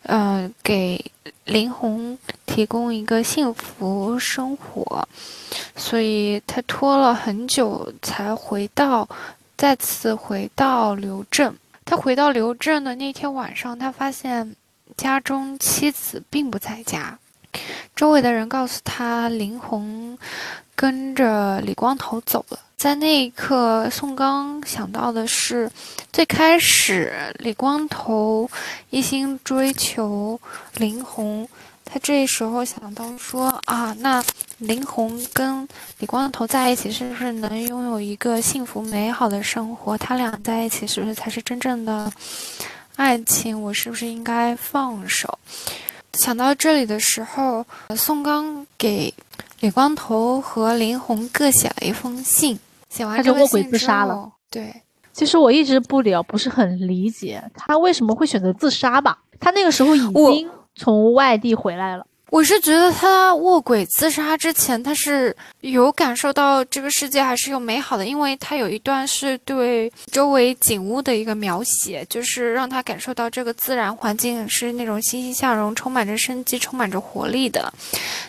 呃，给林红提供一个幸福生活，所以他拖了很久才回到，再次回到刘镇。他回到刘镇的那天晚上，他发现家中妻子并不在家。周围的人告诉他，林红跟着李光头走了。在那一刻，宋刚想到的是，最开始李光头一心追求林红，他这时候想到说啊，那林红跟李光头在一起，是不是能拥有一个幸福美好的生活？他俩在一起，是不是才是真正的爱情？我是不是应该放手？想到这里的时候，宋刚给李光头和林红各写了一封信，写完就卧轨自杀了。对，其实我一直不了，不是很理解他为什么会选择自杀吧？他那个时候已经从外地回来了。我是觉得他卧轨自杀之前，他是有感受到这个世界还是有美好的，因为他有一段是对周围景物的一个描写，就是让他感受到这个自然环境是那种欣欣向荣、充满着生机、充满着活力的。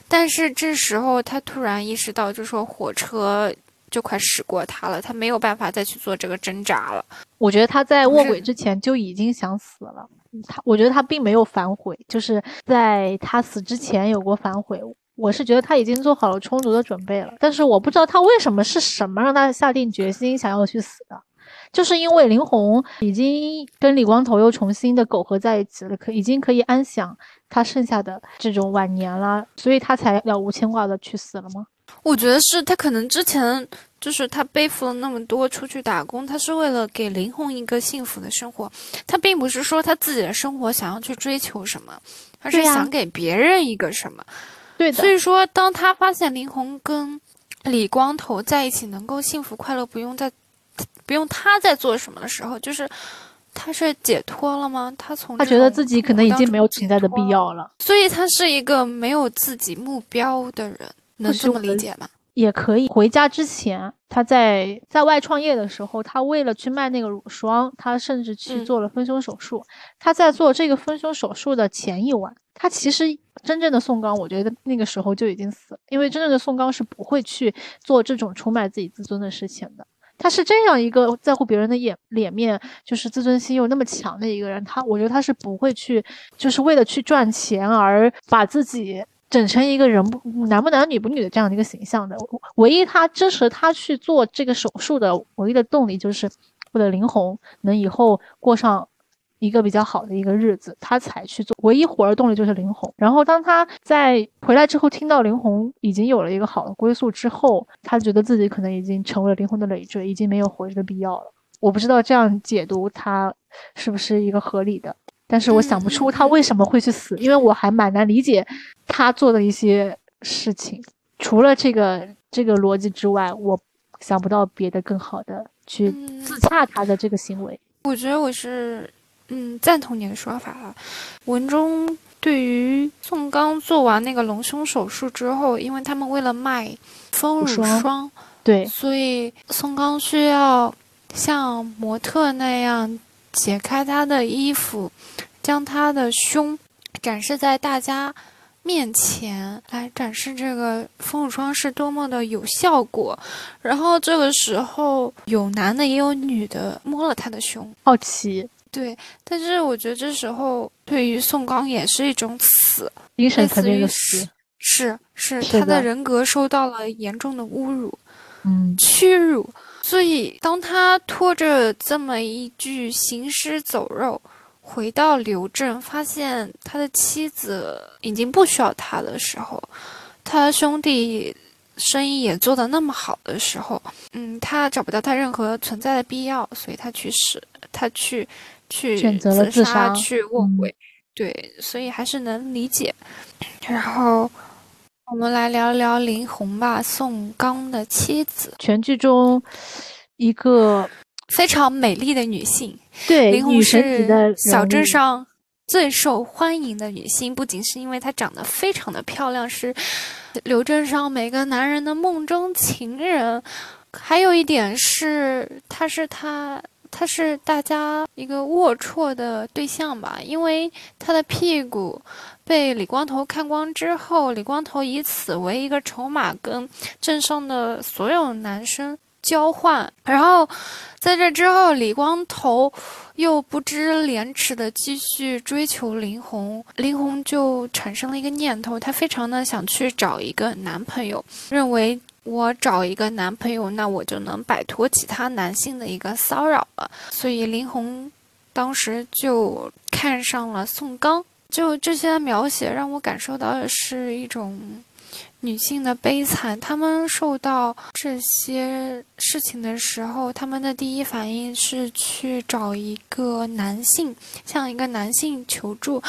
但是这时候他突然意识到，就说火车就快驶过他了，他没有办法再去做这个挣扎了。我觉得他在卧轨之前就已经想死了。他我觉得他并没有反悔，就是在他死之前有过反悔。我是觉得他已经做好了充足的准备了，但是我不知道他为什么是什么让他下定决心想要去死的，就是因为林红已经跟李光头又重新的苟合在一起了，可已经可以安享他剩下的这种晚年了，所以他才了无牵挂的去死了吗？我觉得是他可能之前。就是他背负了那么多出去打工，他是为了给林红一个幸福的生活，他并不是说他自己的生活想要去追求什么，而是想给别人一个什么。对，所以说当他发现林红跟李光头在一起能够幸福快乐，不用再不用他在做什么的时候，就是他是解脱了吗？他从他觉得自己可能已经没有存在的必要了，所以他是一个没有自己目标的人，能这么理解吗？也可以。回家之前，他在在外创业的时候，他为了去卖那个乳霜，他甚至去做了丰胸手术。他在做这个丰胸手术的前一晚，他其实真正的宋刚，我觉得那个时候就已经死了，因为真正的宋刚是不会去做这种出卖自己自尊的事情的。他是这样一个在乎别人的眼脸面，就是自尊心又那么强的一个人，他我觉得他是不会去，就是为了去赚钱而把自己。整成一个人不男不男女不女的这样的一个形象的，唯一他支持他去做这个手术的唯一的动力就是为了林红能以后过上一个比较好的一个日子，他才去做。唯一活的动力就是林红。然后当他在回来之后，听到林红已经有了一个好的归宿之后，他觉得自己可能已经成为了林红的累赘，已经没有活着的必要了。我不知道这样解读他是不是一个合理的。但是我想不出他为什么会去死，因为我还蛮难理解他做的一些事情。除了这个这个逻辑之外，我想不到别的更好的去自洽他的这个行为。我觉得我是嗯赞同你的说法了。文中对于宋刚做完那个隆胸手术之后，因为他们为了卖丰乳霜，对，所以宋刚需要像模特那样。解开他的衣服，将他的胸展示在大家面前，来展示这个丰乳霜是多么的有效果。然后这个时候，有男的也有女的摸了他的胸，好奇。对，但是我觉得这时候对于宋刚也是一种死，精神层面的死，是是，他的人格受到了严重的侮辱，嗯，屈辱。所以，当他拖着这么一具行尸走肉回到刘镇，发现他的妻子已经不需要他的时候，他兄弟生意也做得那么好的时候，嗯，他找不到他任何存在的必要，所以他去死，他去去选择了自杀，去卧轨，对，所以还是能理解。然后。我们来聊聊林红吧，宋刚的妻子。全剧中一个非常美丽的女性，对，林红是小镇上最受欢迎的女性。不仅是因为她长得非常的漂亮，是刘镇上每个男人的梦中情人，还有一点是，她是她，她是大家一个龌龊的对象吧，因为她的屁股。被李光头看光之后，李光头以此为一个筹码，跟镇上的所有男生交换。然后，在这之后，李光头又不知廉耻的继续追求林红，林红就产生了一个念头，她非常的想去找一个男朋友，认为我找一个男朋友，那我就能摆脱其他男性的一个骚扰了。所以林红当时就看上了宋刚。就这些描写让我感受到的是一种女性的悲惨。她们受到这些事情的时候，她们的第一反应是去找一个男性，向一个男性求助，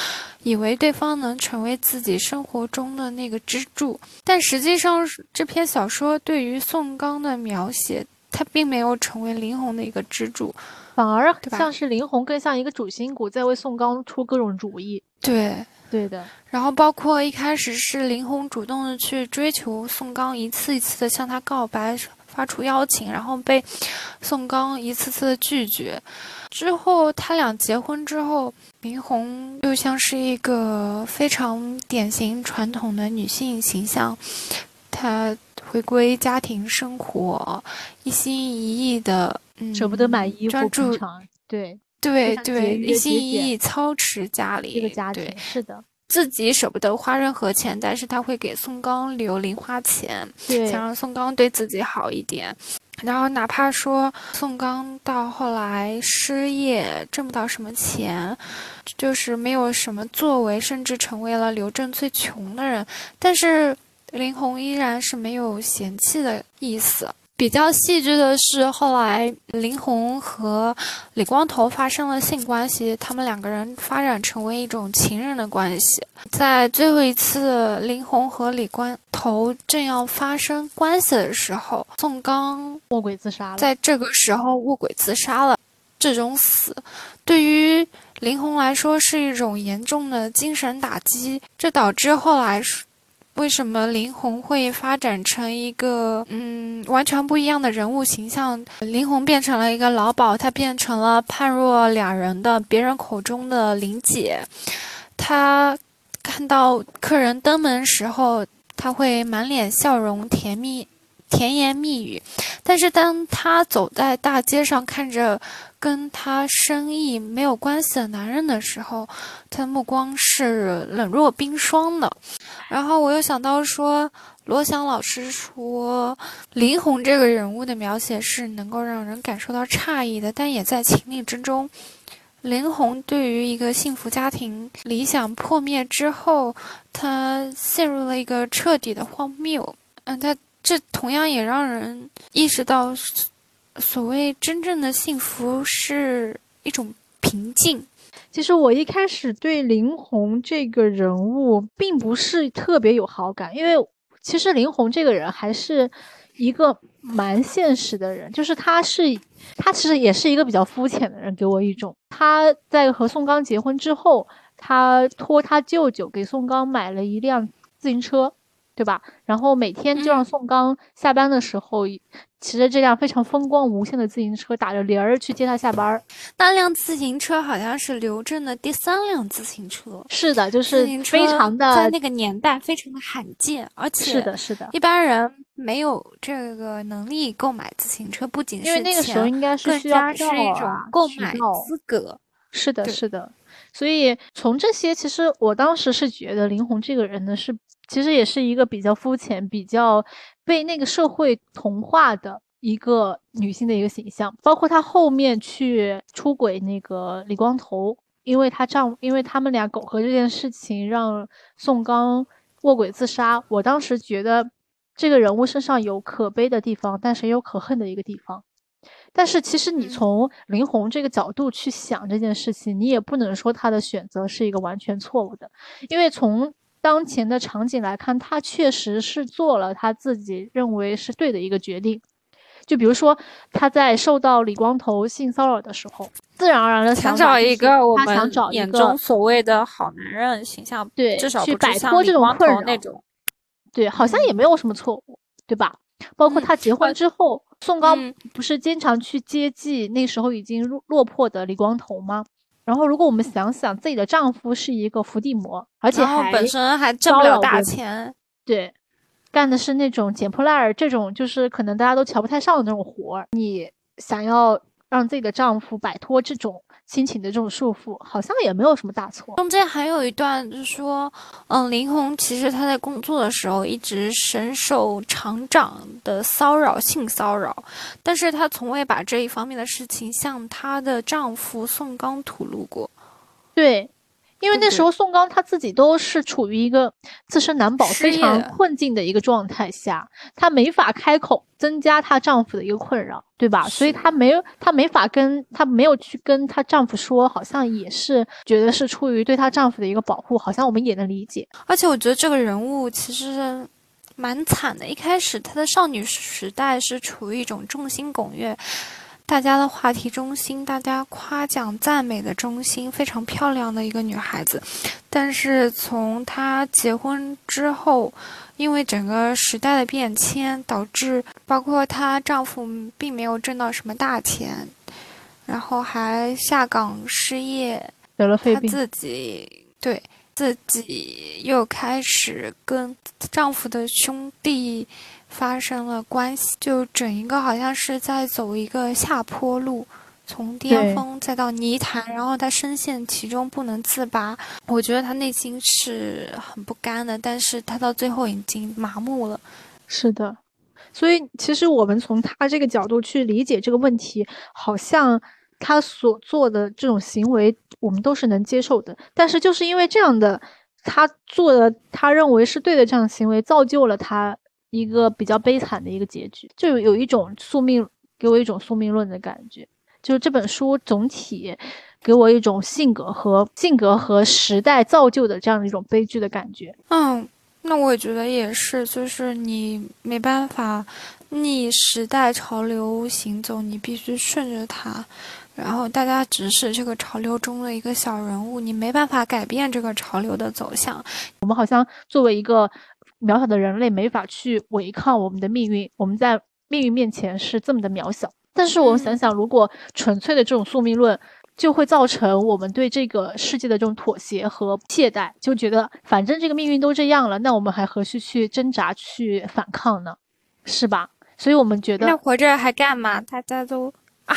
以为对方能成为自己生活中的那个支柱。但实际上，这篇小说对于宋刚的描写，他并没有成为林红的一个支柱。反而像是林红更像一个主心骨，在为宋刚出各种主意。对，对的。然后包括一开始是林红主动的去追求宋刚，一次一次的向他告白，发出邀请，然后被宋刚一次次的拒绝。之后他俩结婚之后，林红又像是一个非常典型传统的女性形象，她回归家庭生活，一心一意的。舍不得买衣服，专注对对对，一心一意操持家里这个家庭，是的，自己舍不得花任何钱，但是他会给宋刚留零花钱，想让宋刚对自己好一点。然后哪怕说宋刚到后来失业，挣不到什么钱，就是没有什么作为，甚至成为了刘镇最穷的人，但是林红依然是没有嫌弃的意思。比较戏剧的是，后来林红和李光头发生了性关系，他们两个人发展成为一种情人的关系。在最后一次林红和李光头。头正要发生关系的时候，宋刚卧轨自杀了。在这个时候卧轨自杀了，这种死对于林红来说是一种严重的精神打击，这导致后来为什么林红会发展成一个嗯完全不一样的人物形象？林红变成了一个老鸨，她变成了判若两人的别人口中的林姐。她看到客人登门时候，她会满脸笑容，甜蜜甜言蜜语。但是当他走在大街上，看着跟他生意没有关系的男人的时候，他的目光是冷若冰霜的。然后我又想到说，罗翔老师说林红这个人物的描写是能够让人感受到诧异的，但也在情理之中。林红对于一个幸福家庭理想破灭之后，他陷入了一个彻底的荒谬。嗯，他这同样也让人意识到，所谓真正的幸福是一种平静。其实我一开始对林红这个人物并不是特别有好感，因为其实林红这个人还是一个蛮现实的人，就是他是他其实也是一个比较肤浅的人，给我一种他在和宋刚结婚之后，他托他舅舅给宋刚买了一辆自行车。对吧？然后每天就让宋刚下班的时候骑着这辆非常风光无限的自行车，打着铃儿去接他下班。那辆自行车好像是刘震的第三辆自行车。是的，就是非常的在那个年代非常的罕见，而且是的，是的，一般人没有这个能力购买自行车，不仅是因为那个时候应该是需要是一种购买资格。是的，是的。所以从这些，其实我当时是觉得林红这个人呢是。其实也是一个比较肤浅、比较被那个社会同化的一个女性的一个形象，包括她后面去出轨那个李光头，因为她丈，因为他们俩苟合这件事情，让宋刚卧轨自杀。我当时觉得这个人物身上有可悲的地方，但是也有可恨的一个地方。但是其实你从林红这个角度去想这件事情，你也不能说她的选择是一个完全错误的，因为从。当前的场景来看，他确实是做了他自己认为是对的一个决定。就比如说，他在受到李光头性骚扰的时候，自然而然的想找一个我们眼中所谓的好男人形象，对，至少去摆脱这种困扰那种。对，好像也没有什么错误，对吧？包括他结婚之后，宋刚不是经常去接济那时候已经落落魄的李光头吗？然后，如果我们想想，自己的丈夫是一个伏地魔，而且还本身还挣不了大钱，对，干的是那种捡破烂儿，这种就是可能大家都瞧不太上的那种活儿。你想要让自己的丈夫摆脱这种。亲情的这种束缚，好像也没有什么大错。中间还有一段，就是说，嗯，林红其实她在工作的时候一直深受厂长的骚扰，性骚扰，但是她从未把这一方面的事情向她的丈夫宋刚吐露过。对。因为那时候宋刚他自己都是处于一个自身难保、非常困境的一个状态下，她没法开口增加她丈夫的一个困扰，对吧？所以她没有，她没法跟她没有去跟她丈夫说，好像也是觉得是出于对她丈夫的一个保护，好像我们也能理解。而且我觉得这个人物其实蛮惨的，一开始她的少女时代是处于一种众星拱月。大家的话题中心，大家夸奖赞美的中心，非常漂亮的一个女孩子。但是从她结婚之后，因为整个时代的变迁，导致包括她丈夫并没有挣到什么大钱，然后还下岗失业，得了肺病，她自己对自己又开始跟丈夫的兄弟。发生了关系，就整一个好像是在走一个下坡路，从巅峰再到泥潭，然后他深陷其中不能自拔。我觉得他内心是很不甘的，但是他到最后已经麻木了。是的，所以其实我们从他这个角度去理解这个问题，好像他所做的这种行为，我们都是能接受的。但是就是因为这样的，他做的他认为是对的这样的行为，造就了他。一个比较悲惨的一个结局，就有一种宿命，给我一种宿命论的感觉。就是这本书总体给我一种性格和性格和时代造就的这样的一种悲剧的感觉。嗯，那我觉得也是，就是你没办法逆时代潮流行走，你必须顺着它。然后大家只是这个潮流中的一个小人物，你没办法改变这个潮流的走向。我们好像作为一个渺小的人类，没法去违抗我们的命运。我们在命运面前是这么的渺小。但是我们想想，如果纯粹的这种宿命论，就会造成我们对这个世界的这种妥协和懈怠，就觉得反正这个命运都这样了，那我们还何须去挣扎、去反抗呢？是吧？所以我们觉得那活着还干嘛？大家都啊。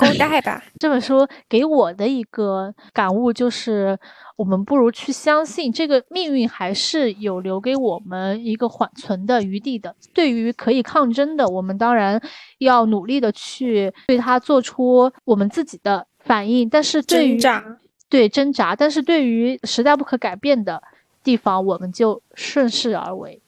够带吧！这本书给我的一个感悟就是，我们不如去相信这个命运还是有留给我们一个缓存的余地的。对于可以抗争的，我们当然要努力的去对它做出我们自己的反应。但是对于对挣扎，但是对于时代不可改变的地方，我们就顺势而为。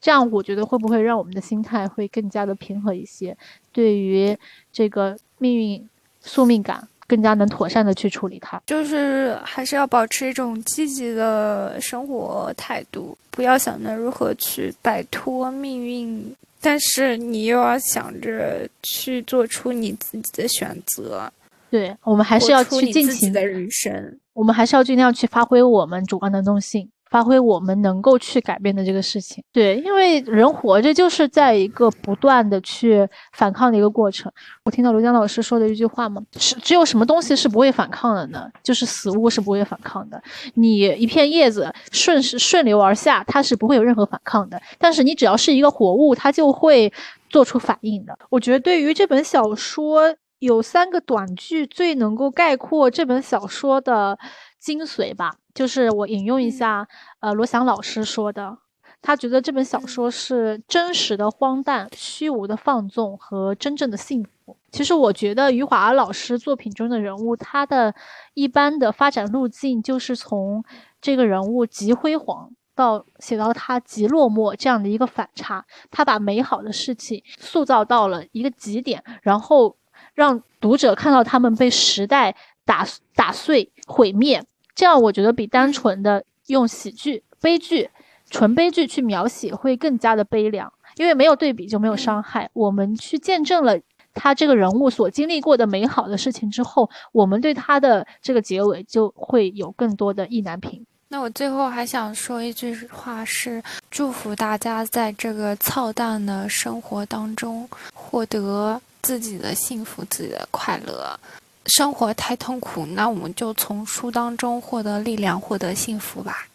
这样我觉得会不会让我们的心态会更加的平和一些？对于这个命运。宿命感更加能妥善的去处理它，就是还是要保持一种积极的生活态度，不要想着如何去摆脱命运，但是你又要想着去做出你自己的选择。对，我们还是要去尽情的人生，我们还是要尽量去发挥我们主观能动性。发挥我们能够去改变的这个事情，对，因为人活着就是在一个不断的去反抗的一个过程。我听到刘江老师说的一句话嘛，是只有什么东西是不会反抗的呢？就是死物是不会反抗的。你一片叶子顺势顺流而下，它是不会有任何反抗的。但是你只要是一个活物，它就会做出反应的。我觉得对于这本小说，有三个短句最能够概括这本小说的精髓吧。就是我引用一下，呃，罗翔老师说的，他觉得这本小说是真实的荒诞、虚无的放纵和真正的幸福。其实我觉得余华老师作品中的人物，他的一般的发展路径就是从这个人物极辉煌到写到他极落寞这样的一个反差。他把美好的事情塑造到了一个极点，然后让读者看到他们被时代打打碎、毁灭。这样我觉得比单纯的用喜剧、悲剧、纯悲剧去描写会更加的悲凉，因为没有对比就没有伤害。我们去见证了他这个人物所经历过的美好的事情之后，我们对他的这个结尾就会有更多的意难平。那我最后还想说一句话，是祝福大家在这个操蛋的生活当中获得自己的幸福、自己的快乐。生活太痛苦，那我们就从书当中获得力量，获得幸福吧。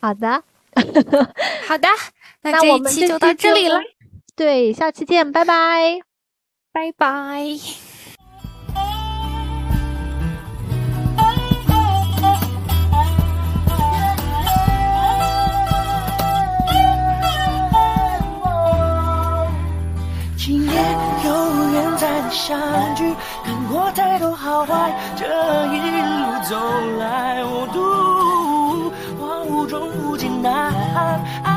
好的，好的，那这一期就到这里了。对，下期见，拜拜，拜拜。今夜有人在相聚，看过太多好坏，这一路走来，我独荒芜中无尽呐喊。